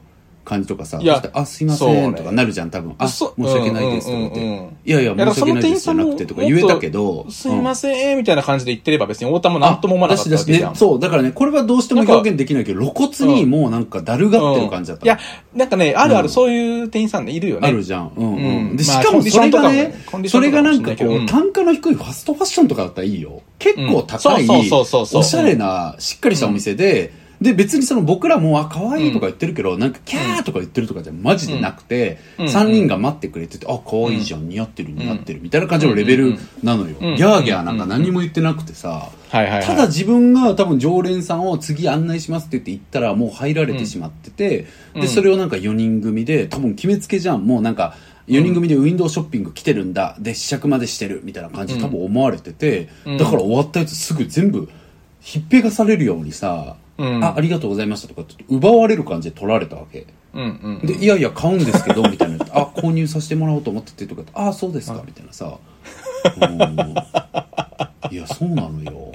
Speaker 2: 感じとかさ、
Speaker 1: いや
Speaker 2: そしてあ、すいませんとかなるじゃん、多分。あ、申
Speaker 1: そ
Speaker 2: し訳ないですとか言って。いやいや、申し訳ないですじゃなくてとか言えたけど、
Speaker 1: すいません、みたいな感じで言ってれば別に太田もなんとも思わなかったわけじゃん。
Speaker 2: ね、そう、だからね、これはどうしても表現できないけど、露骨にもうなんかだるがってる感じだった。
Speaker 1: いや、なんかね、あるある、
Speaker 2: うん
Speaker 1: そういう店員さんね、いるよね。
Speaker 2: あるじゃん。うんうん。で、しかもそれがねそれがなんかこう、単価の低いファストファッションとかだったらいいよ。結構高い、
Speaker 1: うんそうそうそうそう
Speaker 2: おしゃれな、しっかりしたお店で、で、別にその僕らも、あ、可愛いとか言ってるけど、なんか、キャーとか言ってるとかじゃマジでなくて、
Speaker 1: うん。
Speaker 2: 3人が待ってくれてて、あ、可愛いじゃん、似合ってる、似合ってる、みたいな感じのレベルなのよ。ギ
Speaker 1: うん。
Speaker 2: ャーギャーなんか何も言ってなくてさ。ただ自分が多分常連さんを次案内しますって言って行ったらもう入られてしまってて、
Speaker 1: うん。
Speaker 2: で、それをなんか4人組で、多分決めつけじゃん。もうなんか、4人組でウィンドウショッピング来てるんだ。で試着までしてる。みたいな感じで多分思われてて、だから終わったやつすぐ全部ひっぺがされるようにさ、
Speaker 1: うん。
Speaker 2: あありがとうございましたとかって奪われる感じで取られたわけ。
Speaker 1: うんうん。
Speaker 2: でいやいや買うんですけどみたいな。あ購入させてもらおうと思っててとかってああそうですかみたいなさ。うん。いやそうなのよ。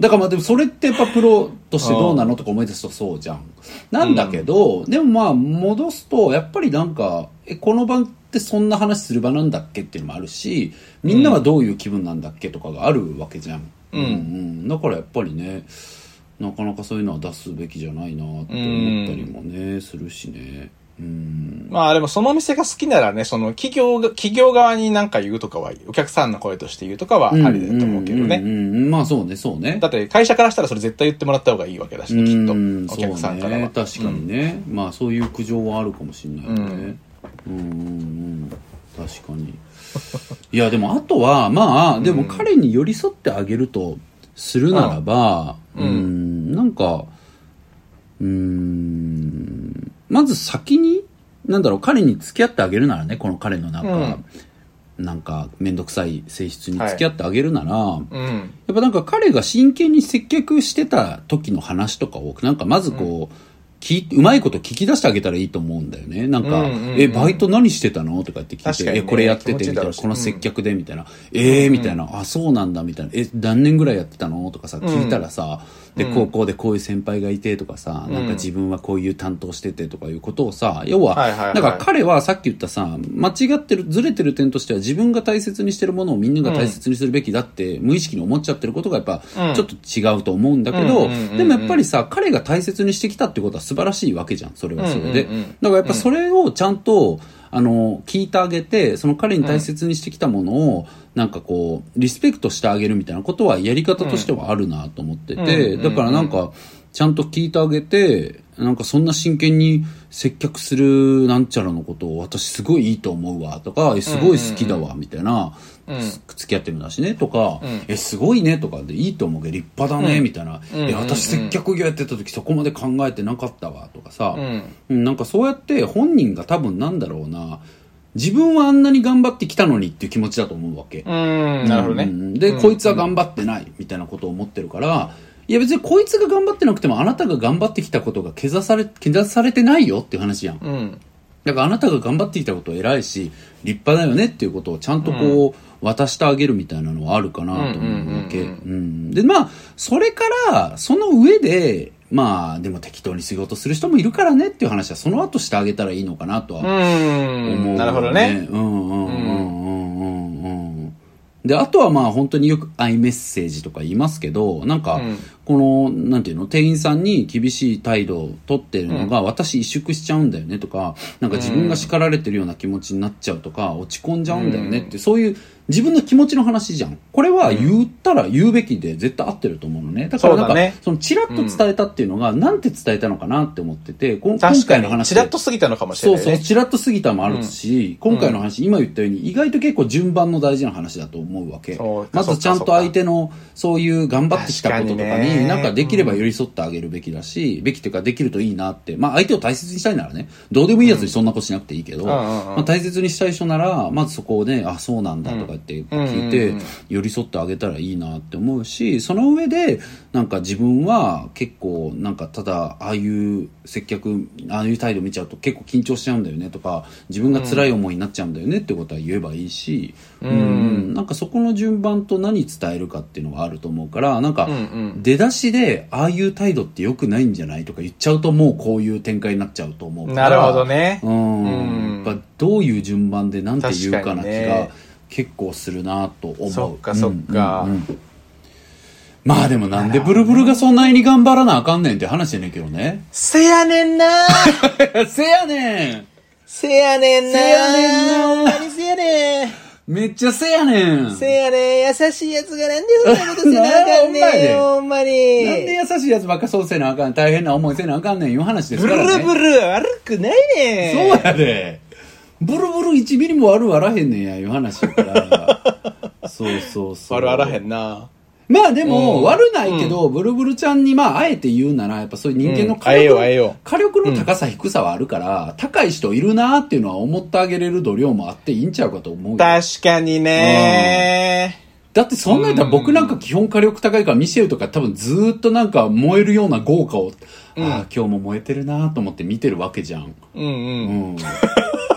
Speaker 2: だからまあでもそれってやっぱプロとしてどうなのとか思い出すとそうじゃん。なんだけど、でもまあ戻すとやっぱりなんかえこの場ってそんな話する場なんだっけっていうのもあるしみんなはどういう気分なんだっけとかがあるわけじゃん、
Speaker 1: うん
Speaker 2: うん。だからやっぱりねなかなかそういうのは出すべきじゃないなって思ったりもね、するしね。うん。
Speaker 1: まあでもそのお店が好きならね、その企業が、企業側に何か言うとかは、お客さんの声として言うとかはありだと思うけどね。
Speaker 2: んうんうんまあそうねそうね。
Speaker 1: だって会社からしたらそれ絶対言ってもらった方がいいわけだしね、き
Speaker 2: うん
Speaker 1: っと。お客さんからは。
Speaker 2: ね、確かにね、まあそういう苦情はあるかもしれないよね。
Speaker 1: うん。
Speaker 2: うんうんうん。確かに。いやでもあとはまあでも彼に寄り添ってあげるとするならば
Speaker 1: う
Speaker 2: うんんなんかうんまず先になんだろう彼に付き合ってあげるならねこの彼のなんか、なんか面倒くさい性質に付き合ってあげるなら、
Speaker 1: うん。
Speaker 2: やっぱなんか彼が真剣に接客してた時の話とかを、なんかまずこう、聞いうまいこと聞き出してあげたらいいと思うんだよね。なんか、
Speaker 1: うんうんうん。
Speaker 2: え、バイト何してたの？とか言って聞いて、
Speaker 1: ね。
Speaker 2: え、これやってて、みたいな、この接客で、みたいな、えー、みたいな、あ、そうなんだ、みたいな、え、何年ぐらいやってたの？とかさ、聞いたらさ、で、
Speaker 1: うん。
Speaker 2: 高校でこういう先輩がいてとかさ、なんか自分はこういう担当しててとかいうことをさ、要は、
Speaker 1: はいはいはい。
Speaker 2: なんか彼はさっき言ったさ、間違ってる、ずれてる点としては自分が大切にしてるものをみんなが大切にするべきだって、無意識に思っちゃってることがやっぱ、
Speaker 1: うん。
Speaker 2: ちょっと違うと思うんだけど、
Speaker 1: うんうんうんうん。
Speaker 2: でもやっぱりさ、彼が大切にしてきたってことは素晴らしいわけじゃん、それはそれで。
Speaker 1: うんうんうん。
Speaker 2: だからやっぱそれをちゃんと、あの、聞いてあげて、その彼に大切にしてきたものを、なんかこう、リスペクトしてあげるみたいなことはやり方としてはあるなと思ってて、
Speaker 1: うん。
Speaker 2: だからなんか、ちゃんと聞いてあげて、なんかそんな真剣に接客するなんちゃらのことを私すごいいいと思うわとか、えすごい好きだわみたいな、
Speaker 1: うん。
Speaker 2: 付き合ってるんだしねとか、
Speaker 1: うん。
Speaker 2: えすごいねとかでいいと思うけど立派だね、
Speaker 1: うん。
Speaker 2: みたいな、
Speaker 1: うん
Speaker 2: え私接客業やってた時そこまで考えてなかったわとかさ、なんかそうやって本人が多分なんだろうな自分はあんなに頑張ってきたのにっていう気持ちだと思うわけ、
Speaker 1: うん。なるほどね。
Speaker 2: うんで、こいつは頑張ってないみたいなことを思ってるからいや別にこいつが頑張ってなくてもあなたが頑張ってきたことが消され消されてないよっていう話やん
Speaker 1: うん。
Speaker 2: だからあなたが頑張ってきたことは偉いし立派だよねっていうことをちゃんとこう、渡してあげるみたいなのはあるかなと思うわけ。で、まあ、それから、その上で、まあ、でも適当に仕事する人もいるからねっていう話はその後してあげたらいいのかなとは
Speaker 1: う
Speaker 2: 思う、
Speaker 1: ん。なるほどね。。
Speaker 2: うん。うん。うん。うん。うん。うん。で、あとはまあ本当によくアイメッセージとか言いますけど、なん。か
Speaker 1: うん、
Speaker 2: この、なんていうの、店員さんに厳しい態度を取ってるのが、私萎縮しちゃうんだよねとか、なんか自分が叱られてるような気持ちになっちゃうとか、落ち込んじゃうんだよねって、そういう自分の気持ちの話じゃん。これは言ったら言うべきで絶対合ってると思うのね。だからなんか、
Speaker 1: そね
Speaker 2: そのチラッと伝えたっていうのが、なんて伝えたのかなって思ってて、今。回の話で。
Speaker 1: チラッと過ぎたのかもしれないね。
Speaker 2: そうそう、チラッと過ぎたもあるし、今回の話、今言ったように、意外と結構順番の大事な話だと思うわけ。まずちゃんと相手の、そういう頑張ってきたこととか
Speaker 1: に
Speaker 2: なんかできれば寄り添ってあげるべきだし、べきというかできるといいなって、まあ相手を大切にしたいならね、どうでもいいやつにそんなことしなくていいけど、まあ大切にしたい人なら、まずそこをね、あ、そうなんだとか言って聞いて寄り添ってあげたらいいなって思うし、その上で、なんか自分は結構、なんかただ、ああいう接客、ああいう態度見ちゃうと結構緊張しちゃうんだよねとか、自分が辛い思いになっちゃうんだよねってことは言えばいいし、うん、なんかそこの順番と何伝えるかっていうのがあると思うから、なんか
Speaker 1: うんうん。
Speaker 2: 出だしで、ああいう態度って良くないんじゃないとか言っちゃうともうこういう展開になっちゃうと思うから。
Speaker 1: なるほどね。
Speaker 2: うん、
Speaker 1: うん。
Speaker 2: やっぱどういう順番でなんて言うかな気が
Speaker 1: ね。
Speaker 2: 結構するなと思う。
Speaker 1: そっかそっか。
Speaker 2: うんうんうん。まあでもなんでブルブルがそんなに頑張らなあかんねんって話やねんけどね。
Speaker 1: せやねんな。
Speaker 2: せやねん。
Speaker 1: せやねんな。
Speaker 2: せやねんな。
Speaker 1: ほんまにせやねん
Speaker 2: めっちゃせやねん。
Speaker 1: せやねん。優しいやつがなんでそんなことせなあかんねん。ほんまに。
Speaker 2: なんで優しいやつばっかそうせなあかん大変な思いせなあかんねん。いう話です
Speaker 1: ブ
Speaker 2: からね。
Speaker 1: ルブル悪くないねん。
Speaker 2: そうやで。ブルブル1ミリも悪あらへんねんやいう話やから。そうそうそう。
Speaker 1: 悪あらへんな。
Speaker 2: まあでも、
Speaker 1: うん
Speaker 2: 悪ないけど、ブルブルちゃんにまあ、あえて言うなら、やっぱそういう人間の
Speaker 1: うんあえようあえよう
Speaker 2: 火力の高さ、低さはあるから、高い人いるなっていうのは思ってあげれる度量もあっていいんちゃうかと思うよ。
Speaker 1: 確かにね
Speaker 2: だってそんなんやったら僕なんか基本火力高いからミシェルとか多分ずーっとなんか燃えるような豪華を、ああ、今日も燃えてるなと思って見てるわけじゃん。
Speaker 1: うんうん。
Speaker 2: うん。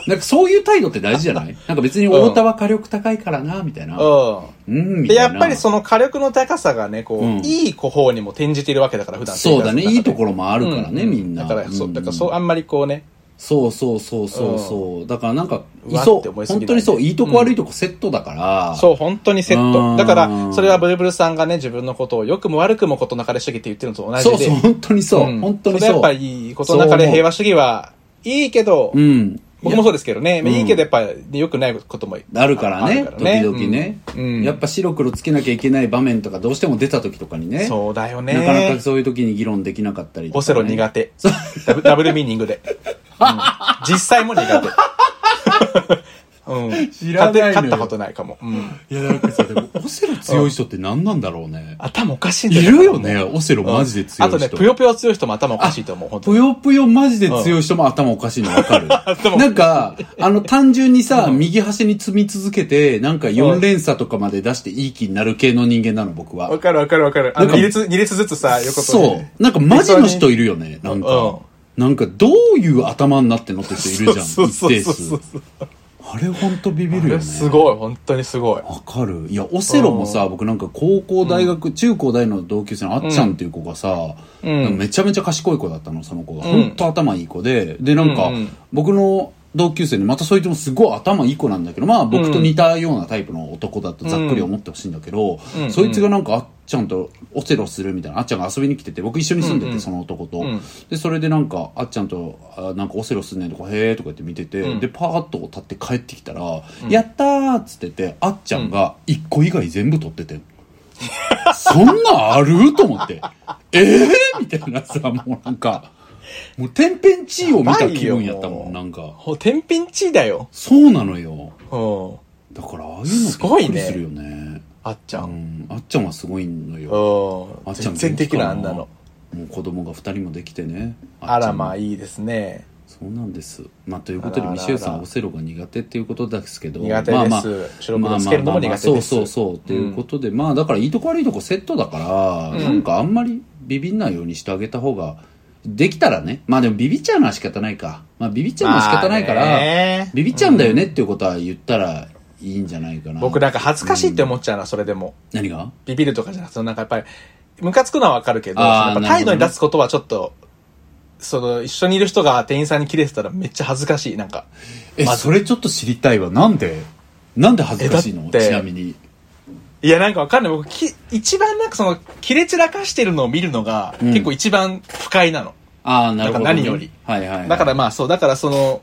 Speaker 2: なんかそういう態度って大事じゃない？なんか別に太田は火力高いからな、みたいな。
Speaker 1: うん。
Speaker 2: うん、み
Speaker 1: で、
Speaker 2: たいな。
Speaker 1: やっぱりその火力の高さがね、こう、
Speaker 2: うん
Speaker 1: いい方にも転じているわけだから、普段
Speaker 2: そうだね。いいところもあるからね、
Speaker 1: う
Speaker 2: みんな。
Speaker 1: だから、そう、
Speaker 2: ん
Speaker 1: だから、そう、あんまりこうね、
Speaker 2: そうそうそうそうそう。だからなんか、いそう。本当にそう。いいとこ悪いとこセットだから。
Speaker 1: そう、本当にセッ
Speaker 2: う
Speaker 1: ト。
Speaker 2: ん
Speaker 1: だから、それはブルブルさんがね、自分のことを良くも悪くもことなかれ主義って言ってるのと同じで。
Speaker 2: そうそう、本当にそう。
Speaker 1: ん
Speaker 2: 本当にそう。
Speaker 1: それやっぱり、ことなかれ平和主義はいいけど、
Speaker 2: うん。
Speaker 1: 僕もそうですけどね、
Speaker 2: うん
Speaker 1: いいけどやっぱり良くないことも
Speaker 2: あるからね時々ね、やっぱ白黒つけなきゃいけない場面とかどうしても出た時とかにね。
Speaker 1: そうだよね。
Speaker 2: なかなかそういう時に議論できなかったりとか、ね。
Speaker 1: オセロ苦手。ダブルミーニングで。うん実際も苦手。うん。
Speaker 2: 知らないのよ
Speaker 1: 勝ったことないかも。うん。
Speaker 2: いや、なんかさ、でも、オセロ強い人って何なんだろうね。
Speaker 1: 頭おかしいん
Speaker 2: い
Speaker 1: だ
Speaker 2: るよね、オセロマジで強い人。
Speaker 1: あとね、ぷよぷよ強い人も頭おかしいと思う、本当に。
Speaker 2: ぷよぷよマジで強い人も頭おかしいの分かる。
Speaker 1: 頭
Speaker 2: なんか、あの単純にさ、右端に積み続けて、なんか4連鎖とかまで出していい気になる系の人間なの、僕は
Speaker 1: わ。かるわかるわかる。あの、
Speaker 2: なんか
Speaker 1: 2列、二列ずつさ、横と
Speaker 2: そ
Speaker 1: ね
Speaker 2: う。なんかマジの人いるよね、なん
Speaker 1: うん
Speaker 2: か。なんかどういう頭になってんのって人いるじゃん、
Speaker 1: そうそう
Speaker 2: 一定
Speaker 1: そう
Speaker 2: 数
Speaker 1: そう。。
Speaker 2: あれほんとビビるよね。
Speaker 1: すごい、本当にすごい。
Speaker 2: わかる。いや、オセロもさ、僕なんか高校、大学、中高大の同級生のあっちゃんっていう子がさ、
Speaker 1: うん
Speaker 2: めちゃめちゃ賢い子だったの、その子が。
Speaker 1: うん
Speaker 2: ほんと頭いい子で、で、なんか、
Speaker 1: うんうん
Speaker 2: 僕の同級生にまたそいつもすごい頭いい子なんだけど、まあ僕と似たようなタイプの男だとざっくり思ってほしいんだけど、
Speaker 1: うん。
Speaker 2: そいつがなんかあっちゃんとオセロするみたいな、あっちゃんが遊びに来てて、僕一緒に住んでて、その男と。
Speaker 1: うん。
Speaker 2: で、それでなんか、あっちゃんと、あなんかオセロすんねんとか、へーとか言って見てて、
Speaker 1: うん。
Speaker 2: で、パーッと立って帰ってきたら、やったーっつってて、あっちゃんが一個以外全部取ってて。そんなんある？と思って。ええー、みたいなさ、もうなんか、もう天変地異を見た気分やったもん、なんか。
Speaker 1: ほ天品地位だよ。
Speaker 2: そうなのよ。
Speaker 1: うん。
Speaker 2: だから、ああいうの
Speaker 1: すごいね
Speaker 2: するよね。
Speaker 1: あっちゃ。
Speaker 2: うんん。あっちゃんはすごいのよ。
Speaker 1: うん。
Speaker 2: あっちゃん
Speaker 1: 全然できない、あんなの。
Speaker 2: もう子供が二人もできてね。
Speaker 1: あら、まあいいですね。
Speaker 2: そうなんです。まあ、ということで、ミシェルさん、オセロが苦手っていうことですけど。
Speaker 1: 苦手です
Speaker 2: まあまあ
Speaker 1: 白黒つけるのも苦手です
Speaker 2: まあまあまあそうそうそう。っていうことで、まあ、だからいいとこ悪いとこセットだから、
Speaker 1: うん
Speaker 2: なんかあんまりビビんないようにしてあげた方が、できたらね。まあでもビビっちゃうのは仕方ないか。まあビビっちゃうのは仕方ないから、
Speaker 1: まあね
Speaker 2: ビビっちゃうんだよねっていうことは言ったらいいんじゃないかな。
Speaker 1: 僕なんか恥ずかしいって思っちゃうな、それでも。
Speaker 2: 何が？
Speaker 1: ビビるとかじゃなくて、そのなんかやっぱり、ムカつくのはわかるけど、その
Speaker 2: あー
Speaker 1: やっぱ態度に立つことはちょっと、その、一緒にいる人が店員さんに切れてたらめっちゃ恥ずかしい、なんか。
Speaker 2: え、
Speaker 1: まず
Speaker 2: それちょっと知りたいわ。なんで？なんで恥ずかしいの？
Speaker 1: えだって
Speaker 2: ちなみに。
Speaker 1: いや、なんかわかんない。僕、き一番なんかその、切れ散らかしてるのを見るのが、
Speaker 2: うん
Speaker 1: 結構一番不快なの。
Speaker 2: ああ、なるほど、ね。
Speaker 1: なんか何より。
Speaker 2: はいはい、はい。
Speaker 1: だからまあそう、だからその、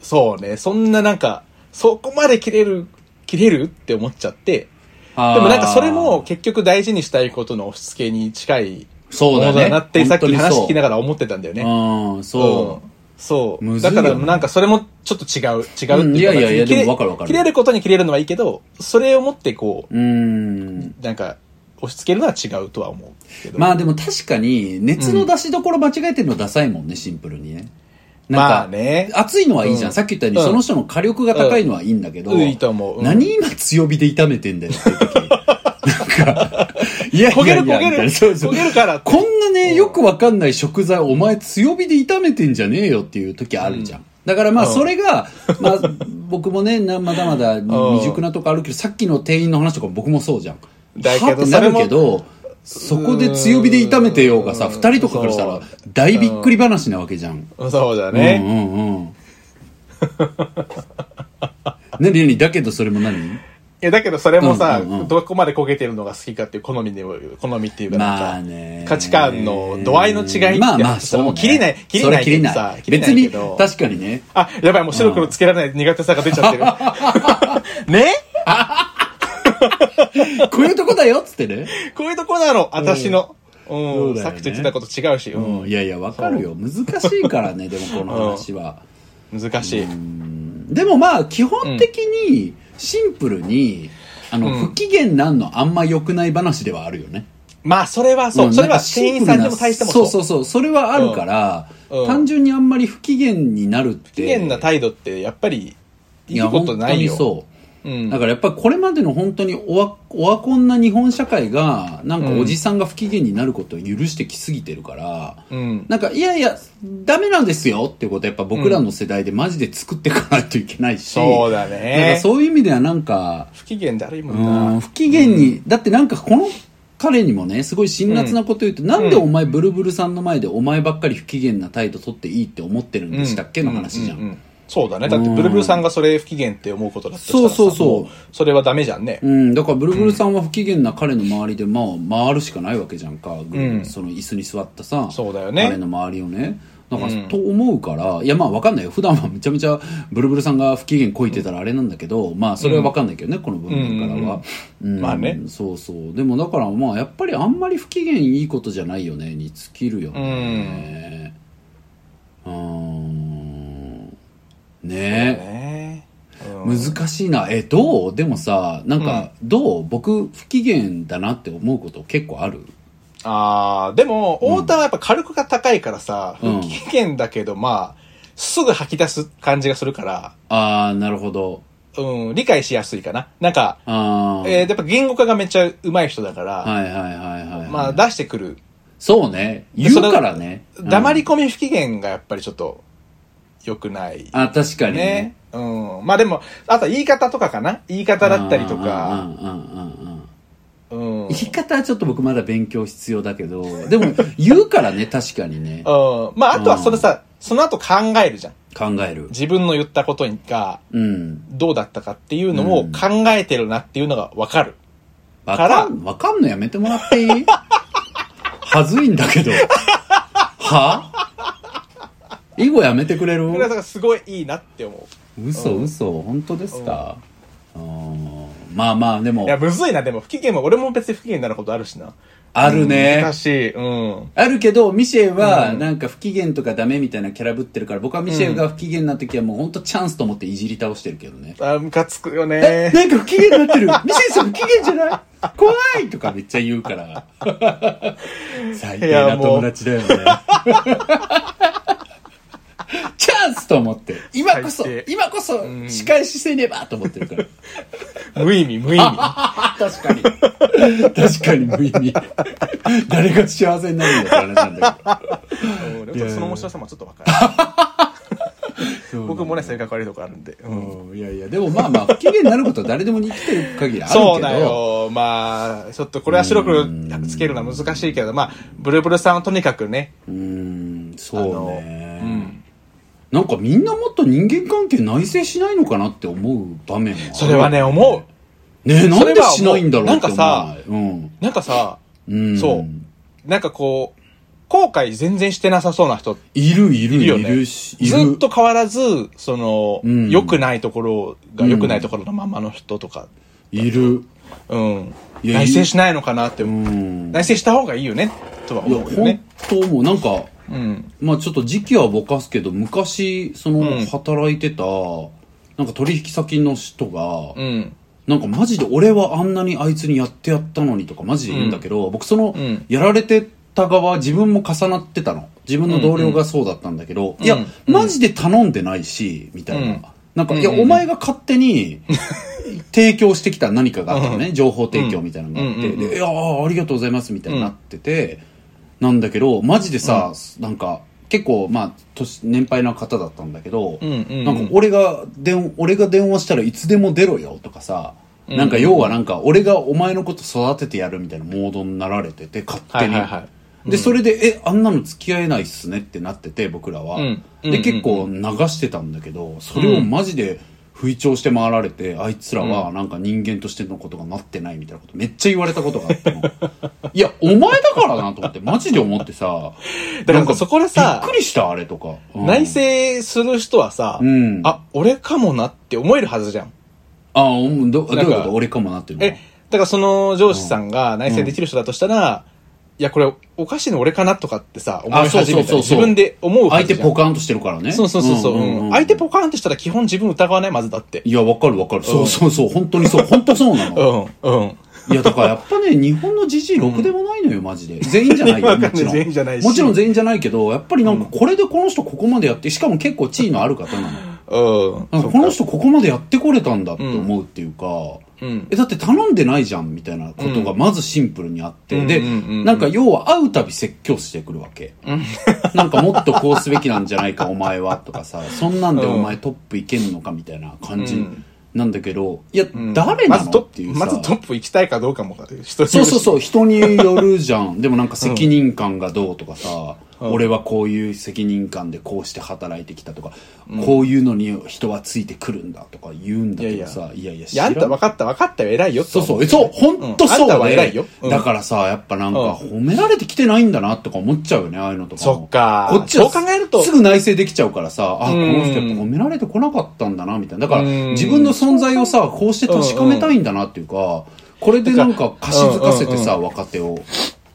Speaker 1: そうね、そんななんか、そこまで切れる、切れるって思っちゃって、
Speaker 2: あー、
Speaker 1: でもなんかそれも結局大事にしたいことの押し付けに近い
Speaker 2: そうだね
Speaker 1: ものだなってさっき話聞きながら思ってたんだよね。
Speaker 2: うん、そう。
Speaker 1: うんそう。だからなんかそれもちょっと違う、違うっていうか、
Speaker 2: うんいやいやいや
Speaker 1: 切れ
Speaker 2: でもわかるわかる
Speaker 1: 切れることに切れるのはいいけど、それをもってこ
Speaker 2: うーん。
Speaker 1: う、なんか、押し付けるのは違うとは思うけど。
Speaker 2: まあでも確かに、熱の出しどころ間違えてるのダサいもんね、シンプルにね。なんか、
Speaker 1: まあね
Speaker 2: 熱いのはいいじゃん。
Speaker 1: うん
Speaker 2: さっき言ったように、
Speaker 1: うん
Speaker 2: その人の火力が高いのはいいんだけど、
Speaker 1: うんいいと思ううん
Speaker 2: 何今強火で炒めてんだよっていう時。なんか、いやい
Speaker 1: 焦げる焦げる。
Speaker 2: なそうそう。
Speaker 1: 焦げるから。
Speaker 2: こんなね、よくわかんない食材、お前強火で炒めてんじゃねえよっていう時あるじゃん。だからまあ
Speaker 1: うん。
Speaker 2: それが、まあ僕もね、なまだまだ未熟なとこあるけど、さっきの店員の話とかも僕もそうじゃん。
Speaker 1: だけど
Speaker 2: はってなるけど、そこで強火で炒めてようがさ、
Speaker 1: うん。
Speaker 2: 二人とかからしたら大びっくり話なわけじゃん。
Speaker 1: そうだ
Speaker 2: うん
Speaker 1: ね。
Speaker 2: うんうん。何何？だけどそれも何？
Speaker 1: いや、だけどそれもさ、
Speaker 2: うんうんうん
Speaker 1: どこまで焦げてるのが好きかっていう好みで、好みっていうかなんか、
Speaker 2: まあね。
Speaker 1: 価値観の度合いの違いって
Speaker 2: まあまあ
Speaker 1: それも
Speaker 2: ね
Speaker 1: 切れない切れない
Speaker 2: 切れない
Speaker 1: けどさ切れな
Speaker 2: 別に
Speaker 1: いけど
Speaker 2: 確かにね。
Speaker 1: あ、やばい、もう白黒つけられない苦手さが出ちゃってる。ね？
Speaker 2: こういうとこだよっつってね。
Speaker 1: こういうとこなの、私の。うん。さっきと言ってたこと違うし、う
Speaker 2: うん、
Speaker 1: ん。
Speaker 2: いやいや、わかるよ。難しいからね、でもこの話は。
Speaker 1: 難しい。
Speaker 2: うんでもまあ、基本的に、シンプルに、あの、
Speaker 1: うん
Speaker 2: 不機嫌なんのあんま良くない話ではあるよね。
Speaker 1: まあ、それはそう。
Speaker 2: ん
Speaker 1: それは店員さんでも対してもそう。
Speaker 2: そうそうそう。それはあるから、
Speaker 1: うんうん
Speaker 2: 単純にあんまり不機嫌になるって。
Speaker 1: 不機嫌な態度って、やっぱり、いいことないよ。
Speaker 2: や本当にそう。
Speaker 1: うん。
Speaker 2: だからやっぱりこれまでの本当にオワオワコンな日本社会が、なんかおじさんが不機嫌になることを許してきすぎてるから、
Speaker 1: うん。
Speaker 2: なんか、いやいや、ダメなんですよってことはやっぱ僕らの世代でマジで作っていかないといけないし、
Speaker 1: そうだ
Speaker 2: なんか
Speaker 1: ね。
Speaker 2: そういう意味ではなんか、
Speaker 1: 不機嫌だるいも
Speaker 2: うんん、
Speaker 1: な。
Speaker 2: 不機嫌に、だってなんかこの彼にもね、すごい辛辣なこと言うと、なんでお前ブルブルさんの前でお前ばっかり不機嫌な態度取っていいって思ってるんでしたっけの話じゃん。
Speaker 1: うううそうだね。だって、ブルブルさんがそれ不機嫌って思うことだったら
Speaker 2: そうそうそう
Speaker 1: もそれはダメじゃんね。
Speaker 2: うん、だからブルブルさんは不機嫌な彼の周りで、まあ、回るしかないわけじゃんか、
Speaker 1: ん
Speaker 2: その椅子に座ったさ、
Speaker 1: そうだよね
Speaker 2: 彼の周りをね。なんか、
Speaker 1: うん
Speaker 2: と思うから、いや、まあ、わかんないよ。普段はめちゃめちゃ、ブルブルさんが不機嫌こいてたらあれなんだけど、まあ、それはわかんないけどね、この部分からは。うん
Speaker 1: まあね
Speaker 2: そうそう。でも、だから、まあ、やっぱりあんまり不機嫌いいことじゃないよね、に尽きるよね。うーん。ねえ。
Speaker 1: ねうん
Speaker 2: 難しいな。え、どう？でもさ、なんか、どう？僕、不機嫌だなって思うこと結構ある？
Speaker 1: ああ、でも、太田はやっぱ火力が高いからさ、
Speaker 2: うん
Speaker 1: 不機嫌だけど、まあ、すぐ吐き出す感じがするから、
Speaker 2: あー、なるほど。
Speaker 1: うん、理解しやすいかな。なんか、
Speaker 2: あー。
Speaker 1: えー、やっぱ言語化がめっちゃ上手い人だから、
Speaker 2: はいはいはいはい。
Speaker 1: まあ出してくる。
Speaker 2: そうね。言うからね。
Speaker 1: 黙り
Speaker 2: うん
Speaker 1: 込み不機嫌がやっぱりちょっと、良くない。
Speaker 2: あ、確かにね
Speaker 1: ね。。うん。まあでも、あとは言い方とかかな言い方だったりと
Speaker 2: うん
Speaker 1: か、
Speaker 2: うんうんうんうん。
Speaker 1: うん。
Speaker 2: 言い方はちょっと僕まだ勉強必要だけど、でも言うからね、確かにね。
Speaker 1: うん。まああとはそれさ、その後考えるじゃん。
Speaker 2: 考える。
Speaker 1: 自分の言ったことが
Speaker 2: うん。
Speaker 1: どうだったかっていうのを
Speaker 2: うん
Speaker 1: 考えてるなっていうのがわかる。
Speaker 2: わ
Speaker 1: から
Speaker 2: かん、わかんのやめてもらっていい？はずいんだけど。は？囲碁やめてくれる
Speaker 1: これはだからすごいいいなって思
Speaker 2: 嘘嘘。本当ですか？あー。まあまあで
Speaker 1: う。
Speaker 2: も。
Speaker 1: いや、むずいな、でも不機嫌も、俺も別に不機嫌になることあるしな。
Speaker 2: あるね。
Speaker 1: 難しい。うん。
Speaker 2: あるけどミシェルは
Speaker 1: うん。
Speaker 2: なんか不機嫌とかダメみたいなキャラぶってるから僕はミシェルが不機嫌な時はもう本当チャンスと思っていじり倒してるけどね。
Speaker 1: あ、ムカつくよ
Speaker 2: え
Speaker 1: ね。
Speaker 2: なんか不機嫌になってる？ミシェルさん不機嫌じゃない？怖いとかめっちゃ言うから。最低な友達だよねチャンスと思って。今こそ今こそ
Speaker 1: ん。
Speaker 2: 仕返しせねばと思ってるから。
Speaker 1: 無意味、無意味。
Speaker 2: 確かに。確かに無意味。誰が幸せになるんだって話なんだ
Speaker 1: うんでもちょっとその面白さもちょっとわかる。
Speaker 2: けど
Speaker 1: 僕もね、性格悪いとこあるんで。
Speaker 2: いやいや。でもまあまあ不機嫌になることは誰でも生きてる限りあるけど。
Speaker 1: そうだよ。まあ、ちょっとこれは白黒つけるのは難しいけど、まあ、ブルブルさんはとにかくね、
Speaker 2: うーんそうね、
Speaker 1: うん。
Speaker 2: なんかみんなもっと人間関係内省しないのかなって思う場面もある。
Speaker 1: それはね、思う。
Speaker 2: ねえなんでしないんだろう
Speaker 1: なんか
Speaker 2: うん、
Speaker 1: なんかさ、
Speaker 2: うん、
Speaker 1: そう。なんかこう、後悔全然してなさそうな人
Speaker 2: いるいるい
Speaker 1: いるよね。
Speaker 2: るしいる。
Speaker 1: ずっと変わらず、その、
Speaker 2: うん。
Speaker 1: 良くないところが良くないところのままの人とか、
Speaker 2: いる。
Speaker 1: うん。内省しないのかなって
Speaker 2: う。ん。
Speaker 1: 内省した方がいいよね、とは思うよね。
Speaker 2: 当もう。なんか
Speaker 1: うん。
Speaker 2: まあちょっと時期はぼかすけど昔その
Speaker 1: うん。
Speaker 2: 働いてた、なんか取引先の人が、
Speaker 1: うん。
Speaker 2: なんかマジで俺はあんなにあいつにやってやったのにとかマジで言うんだけど、僕その
Speaker 1: うん。
Speaker 2: やられてた側自分も重なってたの。自分の同僚がそうだったんだけど、いや、
Speaker 1: うん。
Speaker 2: マジで頼んでないしみたいな、
Speaker 1: うん。
Speaker 2: なんか、
Speaker 1: うん。
Speaker 2: いやお前が勝手に 提供してきた何かがあったのね、情報提供みたいなのがあって、
Speaker 1: うん。うん。うん。
Speaker 2: でいやあありがとうございますみたいになってて、なんだけどマジでさ、なんか結構まあ年年配な方だったんだけど、
Speaker 1: うんうんうん。
Speaker 2: なんか俺が電俺が電話したらいつでも出ろよとかさ、
Speaker 1: うん
Speaker 2: なんか要はなんか俺がお前のこと育ててやるみたいなモードになられてて勝手に、
Speaker 1: はいはいはい。
Speaker 2: でそれでえあんなの付き合えないっすねってなってて僕らは、
Speaker 1: うん。うんうん
Speaker 2: で
Speaker 1: うん。
Speaker 2: 結構流してたんだけどそれをマジで吹聴して回られてあいつらはなんか人間としてのことがなってないみたいなことめっちゃ言われたことがあったの。いやお前だからなと思ってマジで思ってさ
Speaker 1: だからそこでさ
Speaker 2: びっくりしたあれとか、うん。
Speaker 1: 内省する人はさ、
Speaker 2: うん。
Speaker 1: あ、俺かもなって思えるはずじゃん。
Speaker 2: あうんどどういうこと？俺かもなっていうの？は
Speaker 1: え、だからその上司さんが内省できる人だとしたら、いや、これ、おかしいの俺かなとかってさ、思い始めたり、
Speaker 2: そうそうそう
Speaker 1: 自分で思う
Speaker 2: 相手ポカーンとしてるからね。
Speaker 1: そうそうそうそう、相手ポカーンってしたら基本自分疑わないまずだって。
Speaker 2: いや、わかるわかる。そうそうそう。本当にそう。本当そうな
Speaker 1: う
Speaker 2: の。
Speaker 1: ん、うん。
Speaker 2: いや、だからやっぱね、日本のじじいろくでもないのよ、マジで。全員じゃないよ、もちろん。
Speaker 1: 全員じゃないし
Speaker 2: もちろん全員じゃないけど、やっぱりなんかこれでこの人ここまでやって、しかも結構地位のある方なの。
Speaker 1: うん。
Speaker 2: この人ここまでやってこれたんだって思うっていうか、
Speaker 1: うん。
Speaker 2: え、だって頼んでないじゃんみたいなことがまずシンプルにあって、で、
Speaker 1: うんうんうんうん。
Speaker 2: なんか要は会うたび説教してくるわけ。なんかもっとこうすべきなんじゃないかお前はとかさ、そんなんでお前トップいけんのかみたいな感じ
Speaker 1: うん。
Speaker 2: なんだけど、いや、
Speaker 1: うん。
Speaker 2: 誰なの
Speaker 1: まずト
Speaker 2: っていうさ。
Speaker 1: まずトップ行きたいかどうかもか人によるし。
Speaker 2: そうそうそう、人によるじゃん。でもなんか責任感がどうとかさ、
Speaker 1: うん
Speaker 2: 俺はこういう責任感でこうして働いてきたとか、こういうのに人はついてくるんだとか言うんだけどさ、いやいや、
Speaker 1: いや、あんた分かった分かったよ、偉いよ
Speaker 2: そうそう、えそう、ほん。とそう
Speaker 1: うんあんたは
Speaker 2: で、
Speaker 1: 偉いよ。うん。
Speaker 2: だからさ、やっぱなんか
Speaker 1: うん
Speaker 2: 褒められてきてないんだなとか思っちゃうよね、ああいうのとかも。
Speaker 1: そっか。
Speaker 2: こっちは
Speaker 1: そう考えると。
Speaker 2: すぐ内省できちゃうからさ、あ、こ
Speaker 1: うん
Speaker 2: の人やっぱ褒められてこなかったんだな、みたいな。だから
Speaker 1: うん。
Speaker 2: 自分の存在をさ、こうして確かめたいんだなっていうか、これでなんか貸し付かせてさ、若手を。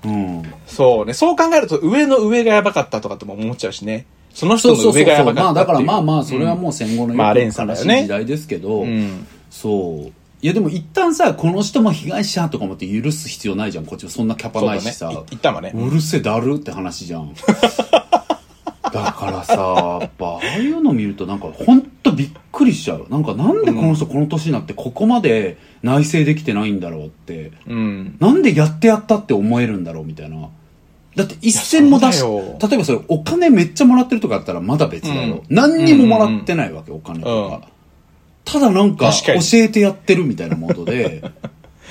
Speaker 2: うん。
Speaker 1: そうね。そう考えると、上の上がやばかったとかっても思っちゃうしね。その人の。上がやばかった
Speaker 2: まあだからまあ
Speaker 1: あ、
Speaker 2: まあ、それはもう戦後の
Speaker 1: まあ連
Speaker 2: よく悲しい時代ですけど、
Speaker 1: うん。
Speaker 2: そう。いやでも一旦さ、この人も被害者とか思って許す必要ないじゃん。こっちもそんなキャパないしさ。。
Speaker 1: い一旦はね。
Speaker 2: うるせえだるって話じゃん。だからさ、やっぱ、ああいうの見るとなんか、ほんとびっくりしちゃう。なんか、なんでこの人この年になってここまで内省できてないんだろうって。
Speaker 1: うん。
Speaker 2: なんでやってやったって思えるんだろうみたいな。だって一銭も出し、例えばそれお金めっちゃもらってるとかだったらまだ別だよ。何にももらってないわけ、お金とか。
Speaker 1: うん
Speaker 2: ただなんか教えてやってるみたいなモードで、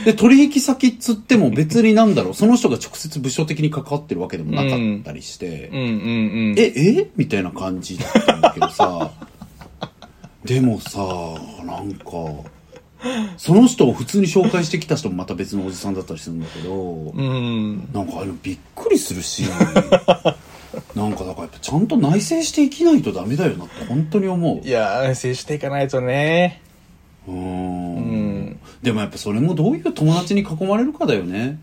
Speaker 2: で、取引先っつっても別になんだろう、その人が直接部署的に関わってるわけでもなかったりして、
Speaker 1: うんうんうん。
Speaker 2: え、え？みたいな感じだったんだけどさ、でもさ、なんか、その人を普通に紹介してきた人もまた別のおじさんだったりするんだけど、
Speaker 1: うん。
Speaker 2: なんかあれびっくりするし、なんかだからやっぱちゃんと内省して生きないとダメだよなって本当に思う。
Speaker 1: いや、接していかないとね。
Speaker 2: うーん
Speaker 1: うん。
Speaker 2: でもやっぱそれもどういう友達に囲まれるかだよね。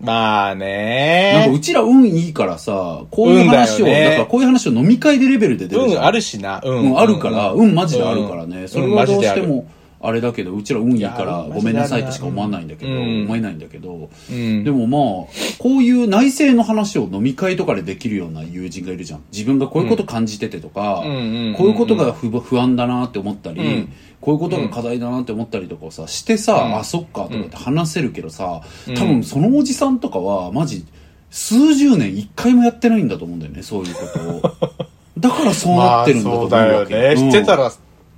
Speaker 1: まあ
Speaker 2: なんか
Speaker 1: ね
Speaker 2: う。ちら運いいからさ、こういう話を、
Speaker 1: 運だよね
Speaker 2: だからこういう話を飲み会でレベルで出るじゃん。
Speaker 1: 運あるしな。う
Speaker 2: うん、あるから、
Speaker 1: う
Speaker 2: 運マジであるからね。
Speaker 1: うん
Speaker 2: それはどうしても、あれだけど、うちら運いいか
Speaker 1: い
Speaker 2: ら、
Speaker 1: や
Speaker 2: ごめんなさいとしか思わないんだけど、
Speaker 1: うん
Speaker 2: 思えないんだけど、
Speaker 1: うん。
Speaker 2: でもまあ、こういう内政の話を飲み会とかでできるような友人がいるじゃん。自分がこういうこと感じててとか、こういうことが不不安だなって思ったり、
Speaker 1: うん
Speaker 2: こういうことが課題だなって思ったりとかをさ、してさ、
Speaker 1: うん
Speaker 2: あ、そっかとかって話せるけどさ、
Speaker 1: うん
Speaker 2: 多分そのおじさんとかは、マジ、数十年一回もやってないんだと思うんだよね、そういうことを。だからそうなってるんだと思う
Speaker 1: まあそう
Speaker 2: わけ。
Speaker 1: だよね。
Speaker 2: うん
Speaker 1: してたら、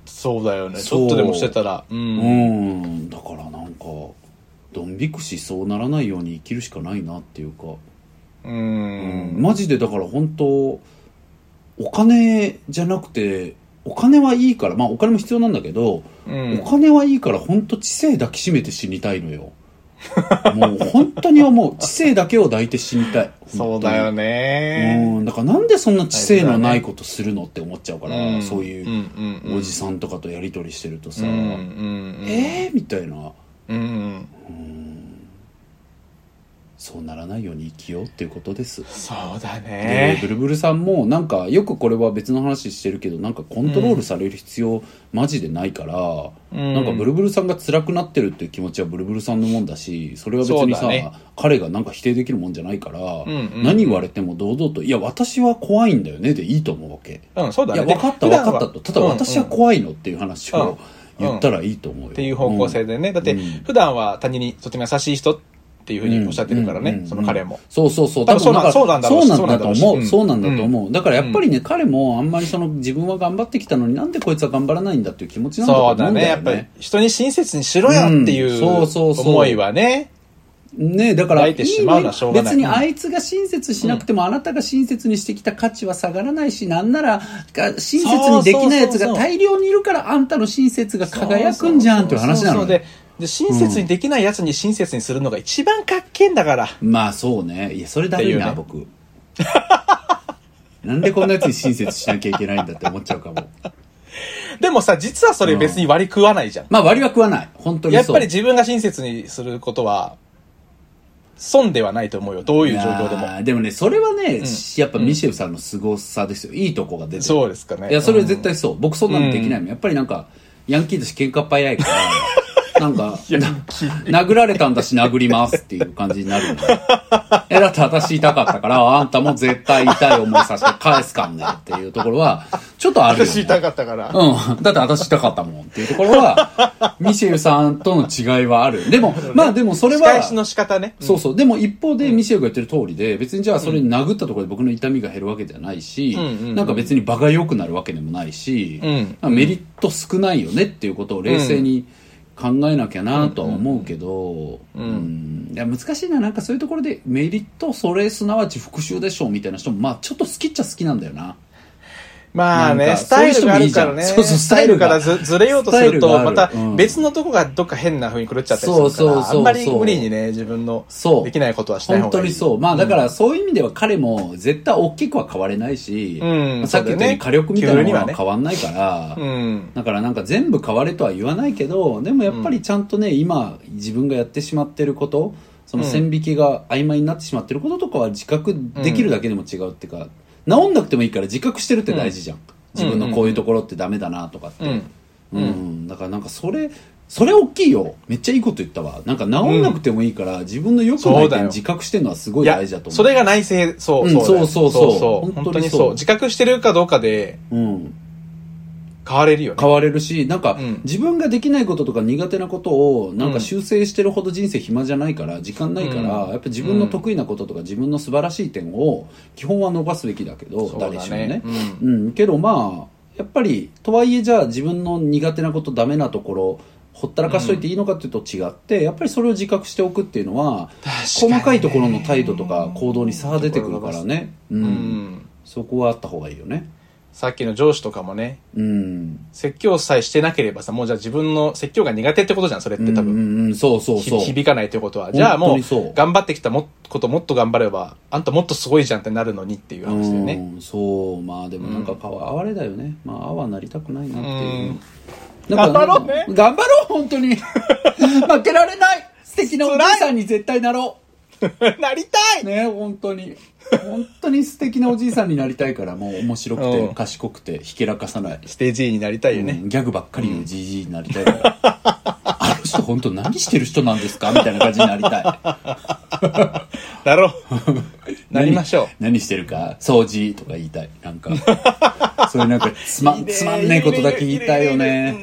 Speaker 1: そうだよね。ちょっとでもしてたら。う。
Speaker 2: うんん、だからなんか、ドン引くしそうならないように生きるしかないなっていうか、
Speaker 1: う
Speaker 2: うん
Speaker 1: ん。
Speaker 2: マジでだから本当お金じゃなくて、お金はいいから、まあお金も必要なんだけど、
Speaker 1: うん
Speaker 2: お金はいいから本当知性抱きしめて死にたいのよ。もう本当に思う。知性だけを抱いて死にたい。
Speaker 1: そうだよ
Speaker 2: ね。
Speaker 1: ね。
Speaker 2: うん、だからなんでそんな知性のないことするのって思っちゃうから、
Speaker 1: うん
Speaker 2: そういう
Speaker 1: うんうん
Speaker 2: おじさんとかとやりとりしてるとさ、
Speaker 1: うんうんうん。
Speaker 2: えー？みたいな。
Speaker 1: うん。
Speaker 2: そうならないように生きようっていうことです。
Speaker 1: そうだ
Speaker 2: で
Speaker 1: ね
Speaker 2: ブ。ルブルさんもなんかよくこれは別の話してるけどなんかコントロールされる必要マジでないから、
Speaker 1: うん
Speaker 2: なんかブルブルさんが辛くなってるっていう気持ちはブルブルさんのもんだしそれは別にさ、
Speaker 1: ね
Speaker 2: 彼がなんか否定できるもんじゃないから、
Speaker 1: んうんうん
Speaker 2: 何言われても堂々と「いや私は怖いんだよね」でいいと思うわけ。
Speaker 1: うん、そうだね。
Speaker 2: いや分かった分かったとただ私は
Speaker 1: っ
Speaker 2: 怖いのっていう話を
Speaker 1: うん
Speaker 2: 言ったらいいと思うよ。
Speaker 1: ていう方向性でね。だって
Speaker 2: うん、
Speaker 1: 普段は他人にとても優しい人っていうふうにおっしゃってるからね、その彼も。
Speaker 2: そうそうそう。
Speaker 1: 多分そうなんうなんだ
Speaker 2: そうなんだと思う。
Speaker 1: そう
Speaker 2: なん
Speaker 1: だ
Speaker 2: と思う。だからやっぱりね、彼もあんまりその自分は頑張ってきたのになんでこいつは頑張らないんだっていう気持ちなんだと思
Speaker 1: そううんだね。
Speaker 2: だよね。
Speaker 1: やっぱり人に親切にしろよってい
Speaker 2: う
Speaker 1: 思いはね。
Speaker 2: ねだから、別にあいつが親切しなくても、あなたが親切にしてきた価値は下がらないし、なんなら、が親切にできないやつが大量にいるから、あんたの親切が輝くんじゃんっていう話なのよ。
Speaker 1: そうそうそうで。で、親切にできないやつに親切にするのが一番かっけえんだから。
Speaker 2: まあそうね。いや、それだるいな、
Speaker 1: って
Speaker 2: 僕。なんでこんなやつに親切しなきゃいけないんだって思っちゃうかも。
Speaker 1: でもさ、実はそれ別に割り食わないじゃん。
Speaker 2: まあ割は食わない。本当にそう。
Speaker 1: やっぱり自分が親切にすることは、損ではないと思うよ。どういう状況でも。
Speaker 2: いやーでもね、それはね、やっぱミシェルさんの凄さですよ。いいとこが出てる。
Speaker 1: そうですかね。
Speaker 2: いや、それは絶対そう。僕そんなのできないもん。やっぱりなんか、ヤンキーだし喧嘩っ早いから、なんか、な殴られたんだし殴りますっていう感じになるんだよ。え、だって私痛かったから、あんたも絶対痛い思いさせて返すかんねっていうところは、ちょっとあるよ、ね。
Speaker 1: 私痛かったから。
Speaker 2: うん。だって私痛かったもんっていうところは、ミシェルさんとの違いはある。でも、まあでもそれは、
Speaker 1: 仕返しの仕方ね。
Speaker 2: そうそう。でも一方でミシェルが言ってる通りで、別にじゃあそれに殴ったところで僕の痛みが減るわけじゃないし、
Speaker 1: うんうんうん
Speaker 2: なんか別に場が良くなるわけでもないし、メリット少ないよねっていうことを冷静に考えなきゃなとは思うけど、うんいや難しいな。なんかそういうところでメリット、それすなわち復讐でしょうみたいな人も、まあちょっと好きっちゃ好きなんだよな。
Speaker 1: まあね、スタイルがあるからね。
Speaker 2: そうそう
Speaker 1: スタイルからずずれようとすると、ま
Speaker 2: る。
Speaker 1: た
Speaker 2: うん。
Speaker 1: 別のとこがどっか変な風に狂っちゃったりするから、あんまり無理にね、自分のできないことはしない方がいい。
Speaker 2: 本当にそう。まあだからそういう意味では彼も絶対大きくは変われないし、
Speaker 1: うん。
Speaker 2: さっき言ったように火力みたいなものは変わんないから、
Speaker 1: うん。
Speaker 2: だからなんか全部変われとは言わないけど、でもやっぱりちゃんとね、今自分がやってしまってること、その線引きが曖昧になってしまってることとかは自覚できるだけでも違うっていうか、治んなくてもいいから自覚してるって大事じゃん。自分のこういうところってダメだなとかって。
Speaker 1: うん。
Speaker 2: うん、だからなんかそれ、それ大きいよ。めっちゃいいこと言ったわ。なんか治んなくてもいいから、自分の良くない点自覚してるのはすごい大事だと、思う。
Speaker 1: それが内政、そう、
Speaker 2: うん
Speaker 1: そう
Speaker 2: そうそうそう
Speaker 1: そう
Speaker 2: そう
Speaker 1: そう。自覚してるかどうかで
Speaker 2: うん。
Speaker 1: 変われるよね。
Speaker 2: 変われるし、なんか、
Speaker 1: うん
Speaker 2: 自分ができないこととか苦手なことを、なんか修正してるほど人生暇じゃないから、時間ないから、
Speaker 1: うん
Speaker 2: やっぱ自分の得意なこととか自分の素晴らしい点を、基本は伸ばすべきだけど、誰しもね。
Speaker 1: う
Speaker 2: うん。けどまあ、やっぱり、とはいえじゃあ自分の苦手なこと、ダメなところ、ほったらかしといていいのかっていうと違って、やっぱりそれを自覚しておくっていうのは、細
Speaker 1: ね
Speaker 2: かいところの態度とか行動に差が出てくるからね。う。
Speaker 1: うんん。
Speaker 2: そこはあった方がいいよね。
Speaker 1: さっきの上司とかもね、
Speaker 2: うん。
Speaker 1: 説教さえしてなければさ、もうじゃあ自分の説教が苦手ってことじゃん、それって多分。
Speaker 2: うんうん、そうそうそう。
Speaker 1: ひ響かないということは。じゃあもう頑張ってきたもこともっと頑張れば、あんたもっとすごいじゃんってなるのにっていう話だよね。
Speaker 2: うん、そう。まあでもなんか顔哀れだよね、まああはなりたくないなっていう、
Speaker 1: 頑張ろうね。
Speaker 2: 頑張ろう本当に。負けられない。素敵なおじいさんに絶対なろ
Speaker 1: なりたい。う
Speaker 2: ね本当に本当に素敵なおじいさんになりたいからもう面白くて
Speaker 1: うん。
Speaker 2: 賢くてひけらかさない、
Speaker 1: ステージ E になりたいよね。
Speaker 2: うんギャグばっかり言うじじいになりたいから、あの人本当何してる人なんですかみたいな感じになりたい。
Speaker 1: だろう。なりましょう。
Speaker 2: 何してるか掃除とか言いたい。なんか。そういうなんかつま
Speaker 1: いいね
Speaker 2: つまんねえことだけ言いたいよね。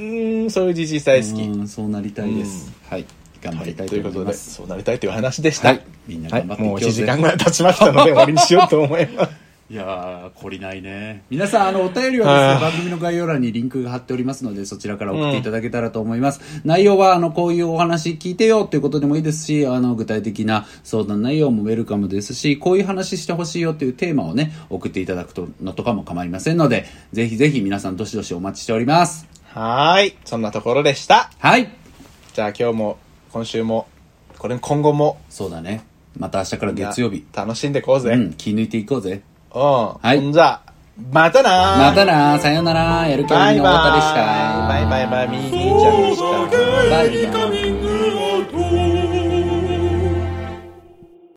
Speaker 1: うん、そういうじじい大好き。
Speaker 2: うんそうなりたいです、はい頑張りたいと
Speaker 1: ということで、
Speaker 2: 思います
Speaker 1: そうなりたいという話でした。
Speaker 2: はいみんな
Speaker 1: はい、
Speaker 2: 頑張って
Speaker 1: もう1
Speaker 2: いこうぜ
Speaker 1: 時間ぐらい経ちましたので 終わりにしようと思います。
Speaker 2: いやー、懲りないね。皆さん、あの、お便りはですね、番組の概要欄にリンクが貼っておりますので、そちらから送っていただけたらと思います。内容は、あの、こういうお話聞いてよっていうことでもいいですし、あの、具体的な相談内容もウェルカムですし、こういう話してほしいよっていうテーマをね、送っていただくのとかも構いませんので、ぜひぜひ皆さん、どしどしお待ちしております。
Speaker 1: はーい。そんなところでした。
Speaker 2: はい。
Speaker 1: じゃあ今日も、今週も、これ今後も、
Speaker 2: そうだね。また明日から月曜日。
Speaker 1: 楽しんでこうぜ。うん。
Speaker 2: うん、気抜いていこうぜ。
Speaker 1: うん。
Speaker 2: はい。
Speaker 1: ほんじゃ、またなー。
Speaker 2: またなさよなら。やる気あ
Speaker 1: バイ
Speaker 2: りみの太田でした。
Speaker 1: バイ。バイ。バイバイ、ミーミーちゃんでした。
Speaker 2: バイバイ。